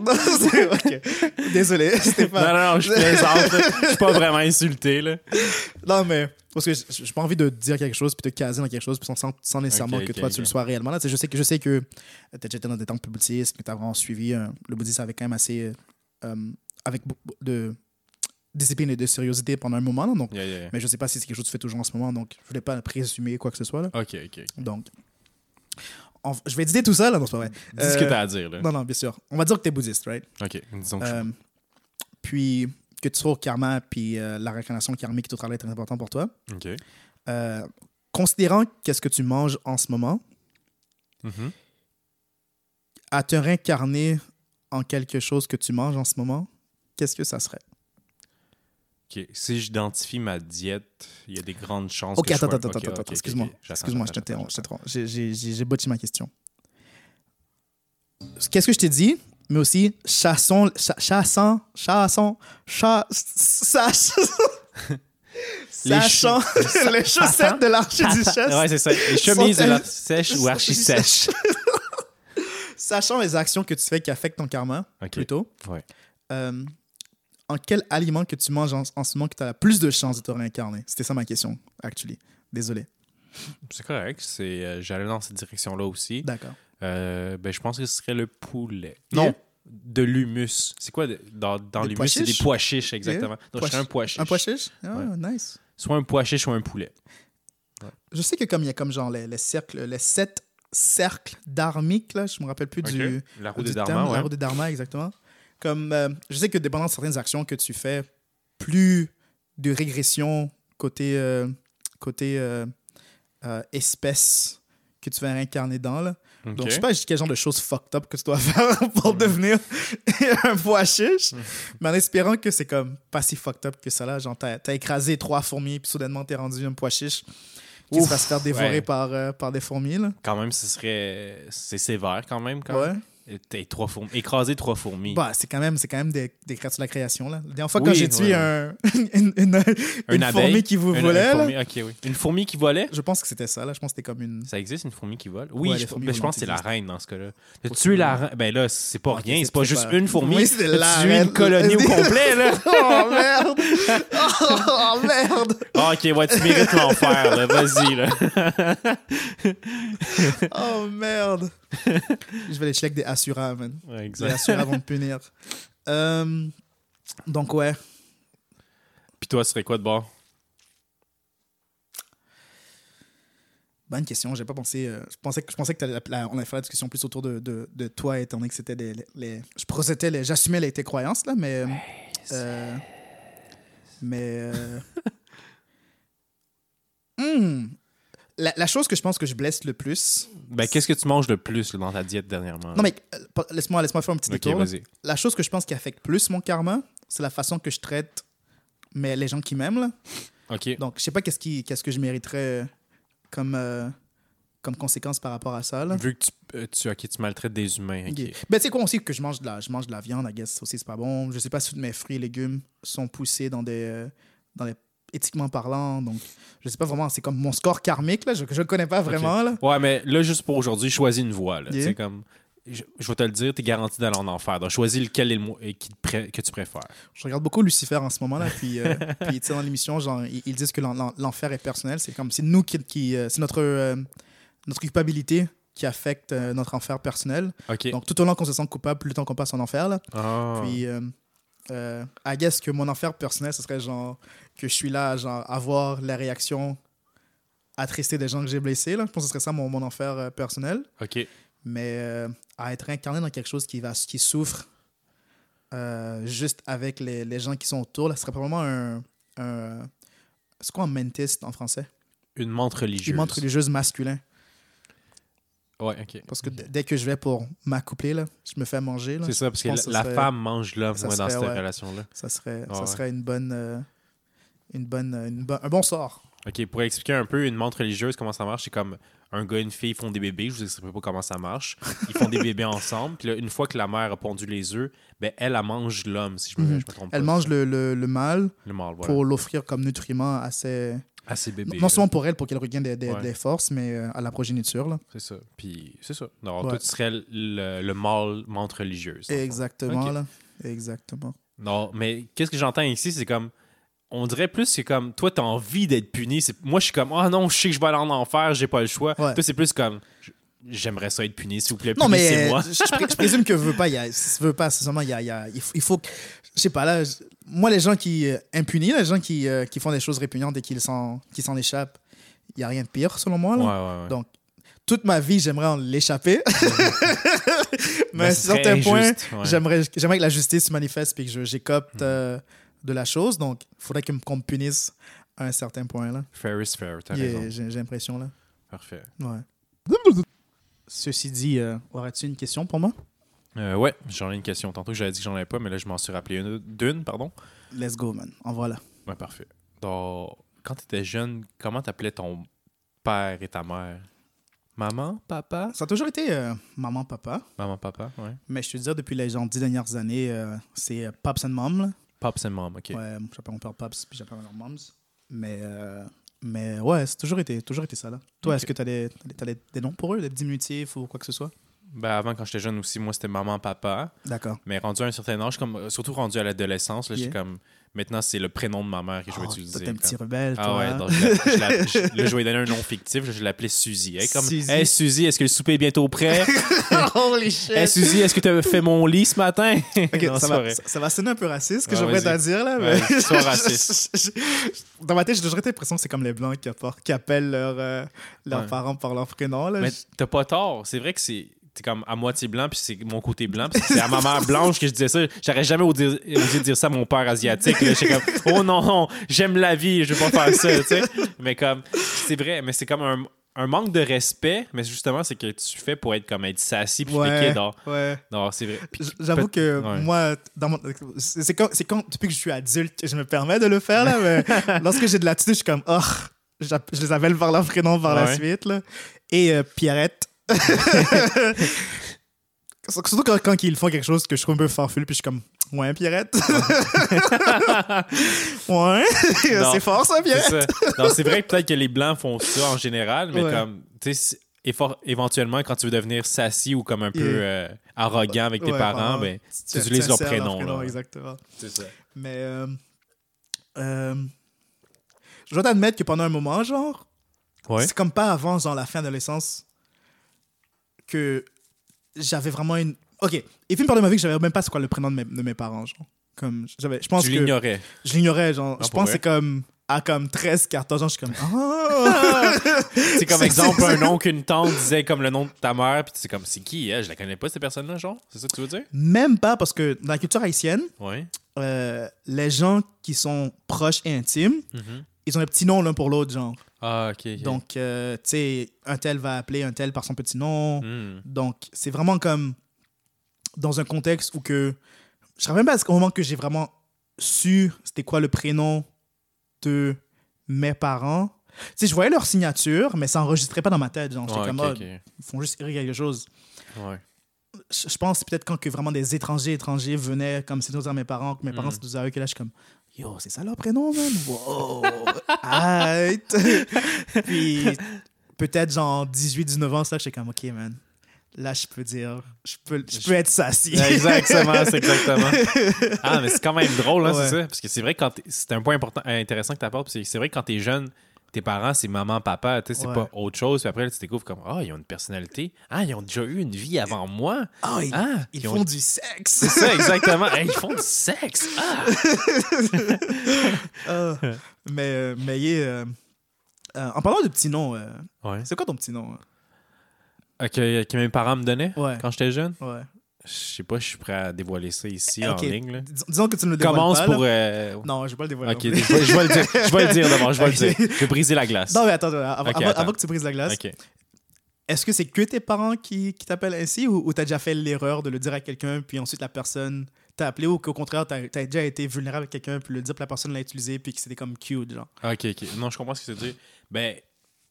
Non, c'est- ok. Désolé, c'était non, pas. non, non, je plaisante. Je suis pas vraiment insulté, là. Non, mais parce que j'ai pas envie de dire quelque chose puis de caser dans quelque chose puis sans, nécessairement que toi tu le sois réellement. Là, je sais que je sais que tu as déjà été dans des temples bouddhistes, que tu as vraiment suivi euh, le bouddhisme avec quand même assez euh, avec de discipline et de sérieuxité pendant un moment. là, donc, Yeah, yeah, yeah. mais je sais pas si c'est quelque chose que tu fais toujours en ce moment, donc je voulais pas présumer quoi que ce soit. Là. Ok, ok. Donc, on- je vais dire tout ça là, non c'est pas vrai. Dis ce que Euh, t'as à dire, là. Non, non, bien sûr. On va dire que tu es bouddhiste, right? Ok, disons que je- Euh, puis que tu sois au karma puis euh, la réincarnation karmique tout travail est très important pour toi. Ok. Euh, considérant qu'est-ce que tu manges en ce moment, Mhm. à te réincarner en quelque chose que tu manges en ce moment, qu'est-ce que ça serait? Ok, si j'identifie ma diète, il y a des grandes chances Ok, que je attends, sois- attends, attends, attends, excuse-moi. Excuse-moi, je t'interromps. je. J'ai- bâti ma question. Qu'est-ce que je t'ai dit? Mais aussi, chassons, cha- chassons, chassons, chass, sach- Les sachant les chaussettes de l'archiduchesse. Ouais, c'est ça. Les chemises de Sont-elles- l'archi sèche ou archi sèche. Sachant les actions que tu fais qui affectent ton karma, plutôt, Ouais. euh, en quel aliment que tu manges en, en ce moment que tu as la plus de chances de te réincarner? C'était ça ma question, actually. Désolé. C'est correct. C'est, euh, j'allais dans cette direction-là aussi. D'accord. Euh, ben, je pense que ce serait le poulet. Yeah. Non, de l'humus. C'est quoi de- dans, dans l'humus? C'est des pois chiches, exactement. Donc, Pois je serais un pois chiche. Un pois chiche? Ah, Ouais. nice. Soit un pois chiche ou un poulet. Je sais que comme il y a comme genre les, les cercles, les sept cercles dharmiques, là, je me rappelle plus du. La roue du des Dharma, la roue des dharma, exactement. Comme, euh, je sais que dépendant de certaines actions que tu fais, plus de régression côté, euh, côté euh, espèce que tu vas réincarner dans. Là. Donc, je sais pas quel genre de choses fucked up que tu dois faire pour devenir un pois chiche, mais en espérant que c'est comme pas si fucked up que ça là. Genre, t'as, écrasé trois fourmis, puis soudainement, t'es rendu un pois chiche qui Ouf, va se faire dévorer ouais. par, euh, par des fourmis. Là. Quand même, ce serait. C'est sévère quand même. Quand Ouais. même. T'as trois fourmis. Écraser trois fourmis. Bah, c'est quand même, c'est quand même des, des créatures de la création. Là. La dernière fois, Oui, quand j'ai tué ouais, un, une, une, fourmi qui vous volait, une fourmi, ok, oui. Une fourmi qui volait? Je pense que c'était ça. Là. Je pense que c'était comme une. Ça existe une fourmi qui vole? Oui, Ouais, je, ben, je pense que c'est la reine dans ce cas-là. Possiblement. tué la reine. Ben là, c'est pas Ok, rien. c'est- C'est pas c'est juste pas- une fourmi. Oui, T'as la une colonie au complet, là. oh merde! Oh merde! Ah, ok, ouais, tu mérites l'enfer. Vas-y, là. Oh merde! Je vais les check des Assura, man. Ouais, Les vont punir. Euh, donc, ouais. Puis toi, ce serait quoi de bord? Bonne question. J'ai pas pensé. euh, je pensais que, je pensais que la- la- on allait faire la discussion plus autour de, de, de toi, étant donné que c'était des- les, les- Je procétais, les- j'assumais les, tes croyances, là, mais. euh, mais. hmm. La, la chose que je pense que je blesse le plus. Ben, qu'est-ce que tu manges le plus dans ta diète dernièrement Non, mais euh, laisse-moi laisse faire un petit détour. La chose que je pense qui affecte plus mon karma, c'est la façon que je traite mais les gens qui m'aiment. Ok. Donc, je sais pas qu'est-ce qui, qu'est-ce que je mériterais comme, euh, comme conséquence par rapport à ça. Là. Vu que tu, euh, tu, ok, tu maltraites des humains. ok. Ok. Ben, tu sais quoi aussi que je mange de la, je mange de la viande, I guess, aussi, c'est pas bon. Je sais pas si mes fruits et légumes sont poussés dans des, euh, dans les éthiquement parlant, donc je sais pas vraiment, c'est comme mon score karmique, là, je, le connais pas vraiment, là. Ouais, mais là, juste pour aujourd'hui, choisis une voie. Là. Yeah. Tu comme je, je vais te le dire, t'es garanti d'aller en enfer. Donc, choisis lequel est le qui que tu préfères. Je regarde beaucoup Lucifer en ce moment-là, puis, euh, puis tu sais, dans l'émission, ils, ils disent que l'en- l'en- l'enfer est personnel. C'est comme, c'est nous qui, qui euh, c'est notre, euh, notre culpabilité qui affecte euh, notre enfer personnel. OK. Donc, tout au long qu'on se sent coupable, plus le temps qu'on passe en enfer, là. Ah. Puis, euh, I guess que mon enfer personnel, ce serait genre que je suis là, genre, à voir la réaction attristée des gens que j'ai blessés, là. Je pense que ce serait ça mon, mon enfer euh, personnel. OK. Mais euh, à être incarné dans quelque chose qui, va, qui souffre euh, juste avec les, les gens qui sont autour, là, ce serait probablement un. un c'est quoi un mentiste en français? Une montre religieuse. Une montre religieuse masculin. Ouais, OK. Parce que dès que je vais pour m'accoupler, là, je me fais manger. Là, C'est ça, parce que la, que ce la serait- femme mange l'homme dans serait, cette ouais. relation-là. Ça serait, ça ouais. serait une bonne. euh, une bonne, une bo- un bon sort. OK, pour expliquer un peu une montre religieuse, comment ça marche, c'est comme un gars et une fille font des bébés. Je vous expliquerai pas comment ça marche. Ils font des bébés ensemble. Puis là, une fois que la mère a pondu les œufs, ben, elle, elle mange l'homme, si je me, Mhm. je me trompe pas. Elle mange le, le, le mâle le mâle, voilà. pour l'offrir comme nutriment à ses. À ses bébés. non seulement pour elle, pour qu'elle regagne des, des- Ouais. des forces, mais euh, à la progéniture. Là. C'est ça. Puis c'est ça. Alors, Ouais. toi, tu serais le, le mâle montre religieuse. Exactement. Là. Exactement. Non, mais qu'est-ce que j'entends ici, c'est comme. On dirait plus, c'est comme. Toi, t'as envie d'être puni. C'est- Moi, je suis comme. Ah non, je sais que je vais aller en enfer, j'ai pas le choix. Ouais. Toi, c'est plus comme. J'aimerais ça être puni, s'il vous plaît. Non, mais euh, je, je pré- je présume que veut pas. Il veut pas, seulement il y a, il y a- il faut, il faut que- je sais pas là. moi, les gens qui euh, impunis, les gens qui, euh, qui font des choses répugnantes et qui s'en, qui s'en échappent, il y a rien de pire selon moi. Ouais, Là. ouais, ouais. Donc, toute ma vie, j'aimerais en l'échapper. mais à un Ben, ce serait certain point, injuste, ouais. j'aimerais, j'aimerais que la justice se manifeste et que j'écopte Mhm. euh, de la chose. Donc, il faudrait qu'on me punisse à un certain point là. Fair is fair, t'as Yeah, raison. j'ai l'impression là. Parfait. Ouais. Ceci dit, euh, aurais-tu une question pour moi? Euh, ouais, j'en ai une question. Tantôt, j'avais dit que j'en avais pas, mais là, je m'en suis rappelé une d'une, pardon. Let's go, man. En voilà. Ouais, parfait. Donc, quand tu étais jeune, comment t'appelais ton père et ta mère? Maman, papa? Ça a toujours été euh, maman, papa. Maman, papa, ouais. Mais je te dis, depuis les genre, dix dernières années, euh, c'est euh, Pops and Mom. là. Pops and mom, ok. Ouais, j'appelle mon père Pops, puis j'appelle ma mère Moms. Mais, euh, mais ouais, c'est toujours été, toujours été ça. Là. Toi, est-ce que tu as, des, t'as des- noms pour eux, des diminutifs ou quoi que ce soit? Ben, avant, quand j'étais jeune aussi, moi, c'était maman, papa. D'accord. Mais rendu à un certain âge, comme, surtout rendu à l'adolescence, là, j'ai Yeah. comme. Maintenant, c'est le prénom de ma mère que je vais Oh, utiliser. T'es un petit rebelle, Ah toi. ouais, hein? donc je la- je je- là, je vais donner un nom fictif, je l'appelais Suzy. Hey, comme, Suzy. Hey Suzy, est-ce que le souper est bientôt prêt? Holy shit! hey Suzy, est-ce que tu as fait mon lit ce matin? Ok, Non, ça, va, ça, ça va sonner un peu raciste, ce que Ah, j'aimerais t'en dire, là. Ouais, Mais... sois raciste. Dans ma tête, j'ai toujours l'impression que c'est comme les Blancs qui, apportent- qui appellent leurs euh, leurs Ouais. parents par leur prénom. Là. Mais t'as pas tort. C'est vrai que c'est t'es comme à moitié blanc, puis c'est mon côté blanc. C'est à ma mère blanche que je disais ça. J'aurais jamais osé, osé dire ça à mon père asiatique. J'étais comme, oh non, non, j'aime la vie, je vais pas faire ça, tu sais. Mais comme, c'est vrai, mais c'est comme un, un manque de respect, mais justement, c'est que tu fais pour être comme être sassy, puis Ouais. Non, ouais. non c'est vrai. J'avoue que Ouais. moi, dans mon- c'est quand, quand, depuis que je suis adulte, je me permets de le faire, là, mais lorsque j'ai de l'attitude, je suis comme, oh, je les appelle par leur prénom par la suite. Là. Et euh, Pierrette. Surtout quand, quand ils font quelque chose que je trouve un peu farfelu, puis je suis comme, ouais, Pierrette. ouais, c'est fort ça, Pierrette. ça. Non, c'est vrai que peut-être que les blancs font ça en général, mais Ouais. comme, tu sais, éventuellement, quand tu veux devenir sassy ou comme un peu euh, arrogant avec tes Ouais, parents, ben, tu utilises leur prénom. là. exactement. C'est ça. Mais euh, euh, je dois t'admettre que pendant un moment, genre, Ouais. c'est comme pas avant, genre, la fin de l'adolescence, que j'avais vraiment une. Ok, et puis une part de ma vie que j'avais même pas c'est quoi le prénom de mes, de mes parents, genre. Comme, j'avais, je pense Tu que l'ignorais. je l'ignorais, genre. Ah, je pense que c'est comme. À comme 13, 14 ans, je suis comme. Ah! C'est comme exemple un nom qu'une tante disait comme le nom de ta mère, puis c'est comme c'est qui elle? Je la connais pas cette personne-là, genre? C'est ça que tu veux dire? Même pas parce que dans la culture haïtienne, Ouais. euh, les gens qui sont proches et intimes, Mhm. ils ont un petit nom l'un pour l'autre, genre. Ah, ok. ok. Donc, euh, tu sais, un tel va appeler un tel par son petit nom. Hmm. Donc, c'est vraiment comme dans un contexte où que. Je ne même pas au moment que j'ai vraiment su c'était quoi le prénom de mes parents. Tu sais, je voyais leur signature, mais ça enregistrait pas dans ma tête. Genre, j'étais Ouais, comme, ok, ah, ok. ils font juste écrire quelque chose. Ouais. Je pense peut-être quand que vraiment des étrangers étrangers venaient comme c'est nous à mes parents, que mes parents Mhm. c'est nous à eux, que là, je suis comme, yo, c'est ça leur prénom, man? Wow! Arrête! Puis peut-être genre 18, 19 ans, ça, j'étais comme, ok, man. là, je peux dire, je peux, je peux être sassy. Exactement, c'est exactement. Ah, mais c'est quand même drôle, hein, Ouais. c'est ça. Parce que c'est vrai que c'est un point important, intéressant que tu apportes. C'est vrai que quand t'es jeune, tes parents, c'est maman, papa, tu sais, c'est Ouais. pas autre chose. Puis après, là, tu découvres comme, ah, ils ont une personnalité. Ah, ils ont déjà eu une vie avant moi. Ah, ils, Ah, ils ils ont- font du sexe. C'est ça, exactement. Hey, ils font du sexe. Ah! Ah, mais, euh, mais euh, euh, en parlant de petits noms, euh, Ouais. c'est quoi ton petit nom? que mes parents me donnaient Ouais. quand j'étais jeune? Ouais. Je sais pas, je suis prêt à dévoiler ça ici Eh, en ligne. là. Dis- Disons que tu ne le dévoiles Commence pas. pour. là. euh, Non, je vais pas le dévoiler. Ok, je vais, le dire. Je vais le dire d'abord. Je vais le dire. Je vais briser la glace. Non, mais attends, avant, que tu brises la glace, est-ce que c'est que tes parents qui, qui t'appellent ainsi ou, tu as déjà fait l'erreur de le dire à quelqu'un, puis ensuite la personne t'a appelé ou qu'au contraire, tu as, déjà été vulnérable avec quelqu'un, puis le dire, puis la personne l'a utilisé, puis que c'était comme cute, genre? Ok, ok. Non, je comprends ce que tu veux dire. Ben,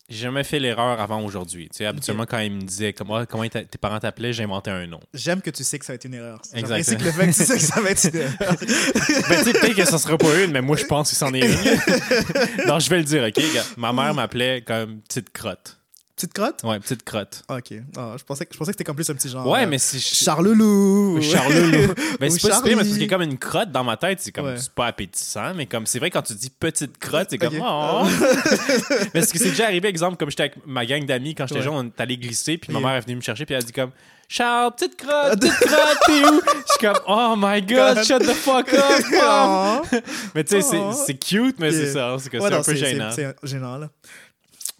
j'ai jamais fait l'erreur avant aujourd'hui. Tu sais, habituellement, quand ils me disaient comment, comment ta- tes parents t'appelaient, j'inventais un nom. J'aime que tu sais que ça va être une erreur. Exact. J'apprécie que le fait que tu sais que ça va être une erreur. Ben, peut-être que ça sera pas une, mais moi, je pense que c'en est une. non, je vais le dire, ok? Ma mère m'appelait comme petite crotte. Petite crotte? Ouais, petite crotte. Ok. Ah, je pensais, que- je pensais que c'était comme plus un petit genre. Ouais, euh, mais c'est. Charlelou! Charlelou. Ben, Ou c'est pas si pire, mais parce a comme une crotte dans ma tête, c'est comme Ouais. c'est pas appétissant, mais comme c'est vrai quand tu dis petite crotte, c'est comme oh. mais ce que c'est déjà arrivé, exemple, comme j'étais avec ma gang d'amis quand j'étais Ouais. jeune, on est allé glisser, puis ma mère est venue me chercher, puis elle a dit comme Charles, petite crotte, petite crotte, t'es où? Je suis comme oh my god, God. shut the fuck up, mom. Mais tu sais, c'est- cute, mais c'est ça, c'est que Ouais, un peu gênant. C'est gênant, là.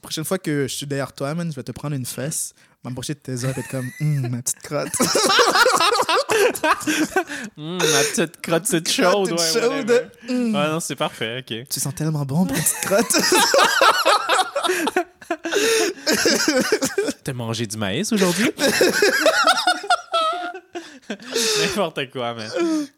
Prochaine fois que je suis derrière toi, man, je vais te prendre une fesse, m'embaucher de tes heures et être comme, Hum, ma petite crotte. Hum, ma petite crotte, c'est chaude, ouais, chaude. Ouais, non, c'est parfait, ok. Tu sens tellement bon, ma petite crotte. T'as mangé du maïs aujourd'hui? N'importe quoi, man.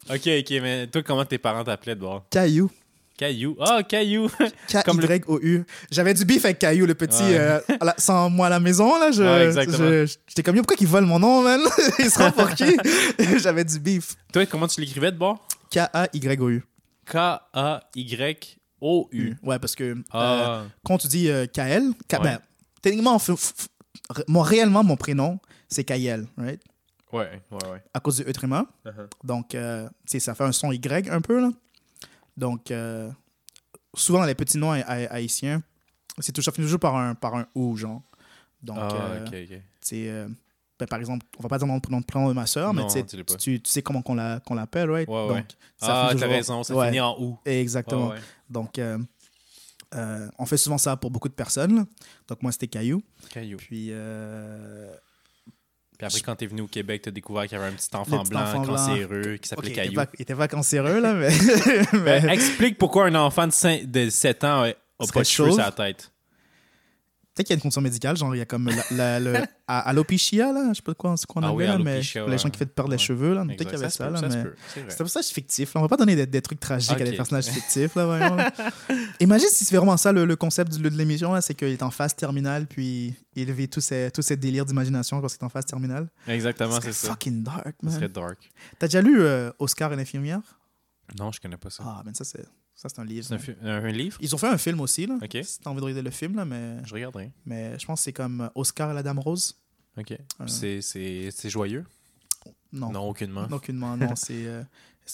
Ok, ok, mais toi, comment tes parents t'appelaient de bord? Caillou. Caillou. Ah, Caillou! Comme le- K-Y-O-U. J'avais du bif avec Caillou, le petit, Ouais. euh, à la- sans moi à la maison, là. Je, Ouais, je- J'étais comme, pourquoi ils volent mon nom, man? Ils se pour qui? J'avais du bif. Toi, comment tu l'écrivais de bord? K-A-Y-O-U. K-A-Y-O-U. Ouais, parce que euh, Ah, quand tu dis euh, KL, K- Ouais. ben, techniquement, moi, réellement, mon prénom, c'est Kael, right? ouais, ouais, ouais. À cause du Eutrema. Uh-huh. Donc, euh, ça fait un son Y un peu, là. Donc, euh, souvent, les petits noms ha- ha- haïtiens, c'est toujours, ça finit toujours par un, par un OU, genre. Donc, Ah, euh, euh, ben, par exemple, on va pas dire le prénom de ma soeur, mais tu sais, dis-le pas. tu, tu sais comment qu'on la- qu'on l'appelle, right? Ouais, ouais. Donc, ça Ah, finit t'as toujours- raison, ça Ouais, finit en ou. Exactement. Ouais. Donc, on fait souvent ça pour beaucoup de personnes. Donc, moi, c'était Caillou. Caillou. Puis, Puis après, quand t'es venu au Québec, t'as découvert qu'il y avait un petit enfant petit blanc, enfant blanc. cancéreux, qui s'appelait Caillou. il était pas cancéreux, là, mais. Ben, mais- explique pourquoi un enfant de, 5 de 7 ans a, pas de cheveux sur la tête. Peut-être qu'il y a une condition médicale, genre il y a comme la, la- le, à, alopecia, là, je sais pas quoi, c'est quoi on Ah oui, là, mais les gens qui font perdre les Ouais. cheveux, là, peut-être qu'il y avait ça, peut, là, mais. c'est. C'est pour ça que je suis fictif. Là. On va pas donner des, des trucs tragiques à des personnages fictifs. Là, là. Imagine si c'est vraiment ça le, le concept du- de l'émission, là, c'est qu'il est en phase terminale, puis il vit tous ses, tous délires d'imagination parce qu'il est en phase terminale. Exactement, Ce c'est ça. fucking dark, Ça serait man. dark. T'as déjà lu euh, Oscar et l'infirmière? Non, je connais pas ça. Ah, ben ça, c'est ça, c'est un livre. C'est un, livre? Ils ont fait un film aussi, là. Si t'as envie de regarder le film, là, mais, Je regarderai. mais je pense que c'est comme euh, Oscar et la Dame Rose. Ok. Euh. C'est- joyeux? Non. Non, aucunement. Aucunement, non. c'est euh,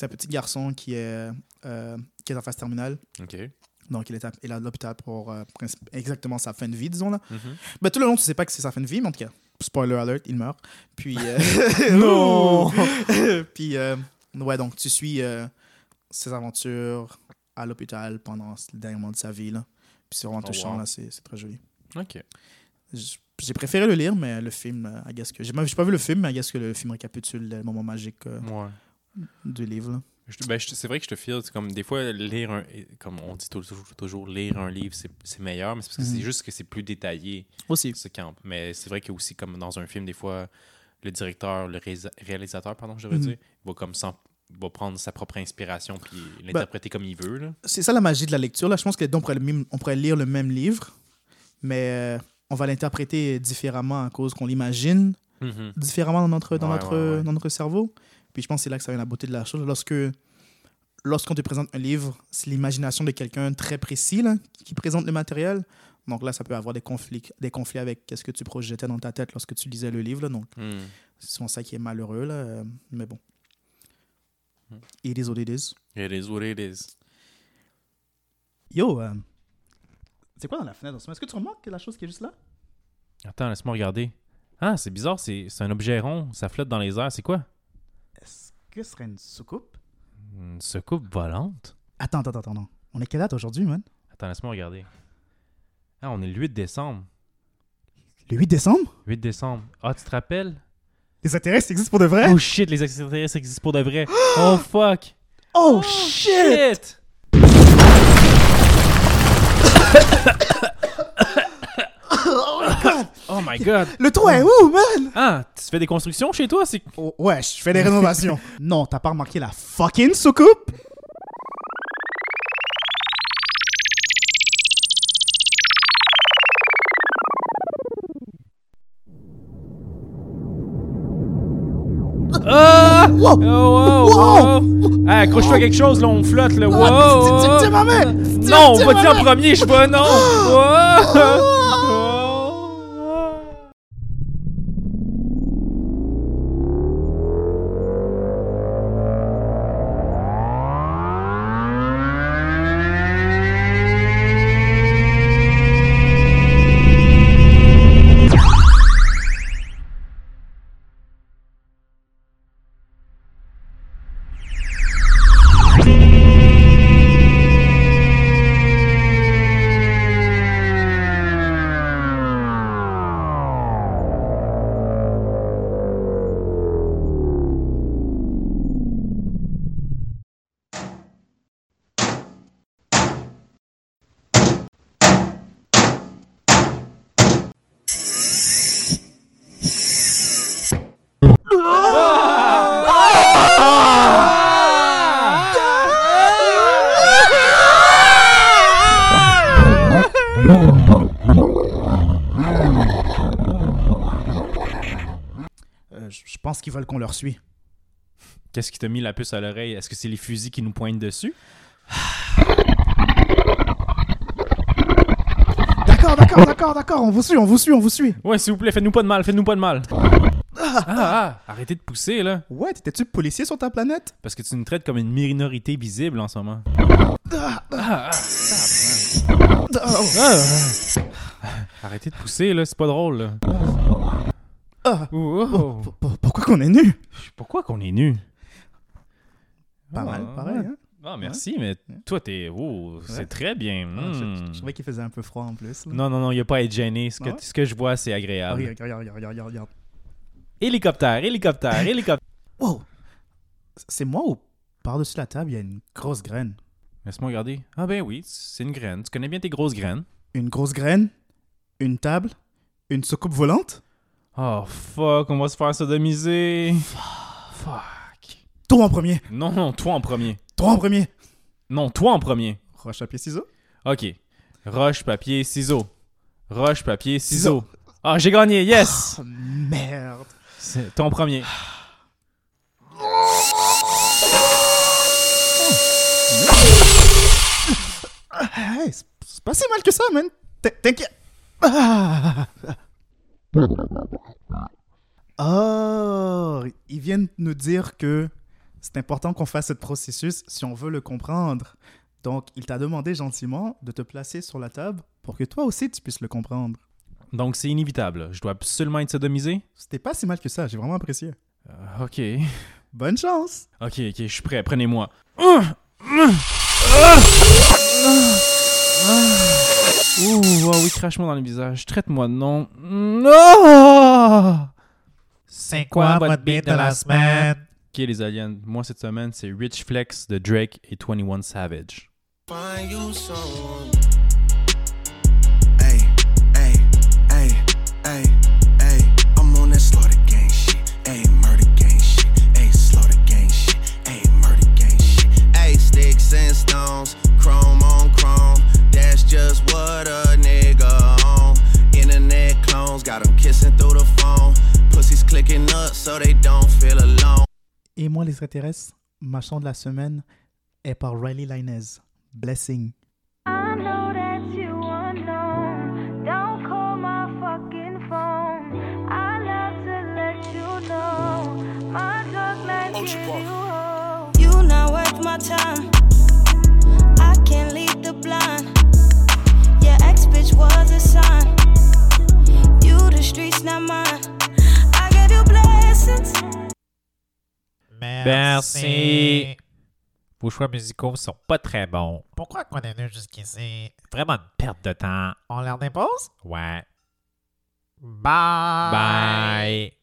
un petit garçon qui est, euh, qui est en phase terminale. Ok. Donc, il est à, il est à l'hôpital pour euh, exactement sa fin de vie, disons. Là. Ben, tout le long, tu sais pas que c'est sa fin de vie, mais en tout cas, spoiler alert, il meurt. Puis. Non! Puis, ouais, donc, tu suis ses aventures à l'hôpital pendant le dernier moment de sa vie. Là. Puis, c'est vraiment Oh, touchant, wow. là, c'est c'est très joli. Ok. J'ai préféré le lire, mais le film, euh, I guess que. J'ai j'ai pas vu le film, mais I guess que le film récapitule le moment magique euh, Ouais. du livre. là. Je te- ben, je c'est vrai que je te file, c'est comme des fois, lire un. Comme on dit toujours, toujours lire un livre, c'est c'est meilleur, mais c'est parce que Mhm. c'est juste que c'est plus détaillé. Aussi. ce camp. Mais c'est vrai que aussi, comme dans un film, des fois, le directeur, le réalisa- réalisateur, pardon, je devrais Mhm. dire, va comme s'en- va prendre sa propre inspiration puis l'interpréter comme il veut. C'est ça la magie de la lecture. Là. Je pense que on pourrait, on pourrait lire le même livre, mais euh, on va l'interpréter différemment à cause qu'on l'imagine Mhm. différemment dans notre, dans, Ouais, notre, ouais, ouais. dans notre cerveau. Puis je pense que c'est là que ça vient la beauté de la chose. Lorsque, lorsqu'on te présente un livre, c'est l'imagination de quelqu'un très précis là, qui présente le matériel. Donc là, ça peut avoir des conflits, des conflits avec ce que tu projetais dans ta tête lorsque tu lisais le livre. là. Donc, Hmm. c'est souvent ça qui est malheureux. Là. euh, Mais bon. Hmm. It is what it is. It is what it is. Yo, euh, c'est quoi dans la fenêtre en ce moment? Est-ce que tu remarques la chose qui est juste là? Attends, laisse-moi regarder. Ah, c'est bizarre, c'est c'est un objet rond, ça flotte dans les airs. C'est quoi? Est-ce que ce serait une soucoupe? Une soucoupe volante? Attends, attends, attends, non. On est quelle date aujourd'hui, man? Attends, laisse-moi regarder. Ah, on est le 8 décembre. Le 8 décembre? 8 décembre. Ah, tu te rappelles? Les intérêts existent pour de vrai? Oh shit, les extraterrestres existent pour de vrai. Oh fuck! Oh, shit! Oh my god! Le trou est où, man? Ah, tu fais des constructions chez toi? C'est Oh, ouais, je fais des rénovations. non, t'as pas remarqué la fucking soucoupe? Ah! Wow! Oh, wow, wow. Ah, accroche-toi à quelque chose, là, on flotte, là. Wow! Tiens, ma main! Non, tiens, vas-y ma en premier, je pas, non! Leur suit. Qu'est-ce qui t'a mis la puce à l'oreille? Est-ce que c'est les fusils qui nous pointent dessus? D'accord, d'accord, d'accord, d'accord. On vous suit, on vous suit, on vous suit. Ouais, s'il vous plaît, faites-nous pas de mal, faites-nous pas de mal. Ah, ah, arrêtez de pousser, là. Ouais, t'étais-tu policier sur ta planète? Parce que tu nous traites comme une minorité visible en ce moment. Ah, Ah, ah, ah. Arrêtez de pousser, là, c'est pas drôle, là. Ah. P- p- Pourquoi qu'on est nus? Pourquoi qu'on est nu? Pas Ah, mal, pareil. ouais. Hein? Ah, merci, mais toi, t'es. Oh, c'est très bien. Ah, je, Hmm. je trouvais qu'il faisait un peu froid en plus. là. Non, non, non, il n'y a pas à être gêné. Ce que, Ah ouais? ce que je vois, c'est Ah, agréable. regarde, regarde, regarde, regarde, regarde, regarde. Hélicoptère, hélicoptère, hélicoptère. Wow! C'est moi ou par-dessus la table, il y a une grosse graine? Laisse-moi regarder. Ah, ben oui, c'est une graine. Tu connais bien tes grosses graines? Une grosse graine? Une table? Une soucoupe volante? Oh, fuck, on va se faire sodomiser. Fuck. Toi en premier! Non, non, toi en premier. Toi en premier! Non, toi en premier. Roche, papier, ciseaux? Ok. Roche, papier, ciseaux. Roche, papier, ciseaux. Ah, j'ai gagné, yes! Oh, merde! C'est ton premier. Hey, c'est pas si mal que ça, man! T'in- T'inquiète! Ah! Oh! Ils viennent nous dire que c'est important qu'on fasse ce processus si on veut le comprendre. Donc, il t'a demandé gentiment de te placer sur la table pour que toi aussi tu puisses le comprendre. Donc, c'est inévitable. Je dois absolument être sodomisé? C'était pas si mal que ça, j'ai vraiment apprécié. Euh, ok. Bonne chance! Ok, ok, je suis prêt. Prenez-moi. Ouh, oh oui, crache-moi dans le visage. Traite-moi de non. Non! C'est quoi votre beat de la semaine? Ok, les aliens. Moi, cette semaine, c'est Rich Flex de Drake et 21 Savage. Just what a nigga on. Internet clones got 'em kissing through the phone. Pussies clicking up so they don't feel alone. Et moi, les extraterrestres, ma chant de la semaine, est par Riley Linez. Blessing. I know that you. Don't call my streets, not mine. I gave you blessings. Merci. Merci. Vos choix musicaux sont pas très bons. Pourquoi qu'on est venu jusqu'ici? Vraiment une perte de temps. On leur dépose? Ouais. Bye! Bye.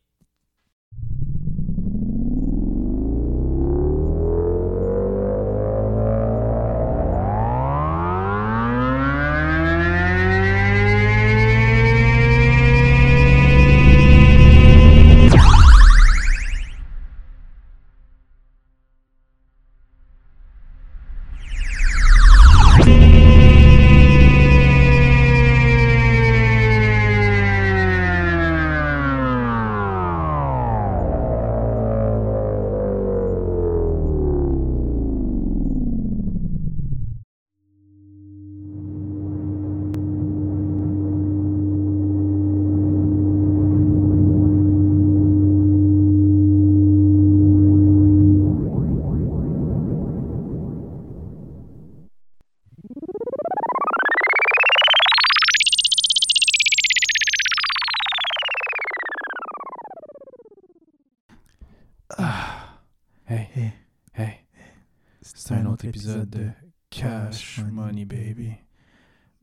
Épisode de Cash Money Baby.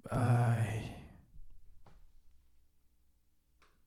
Bye.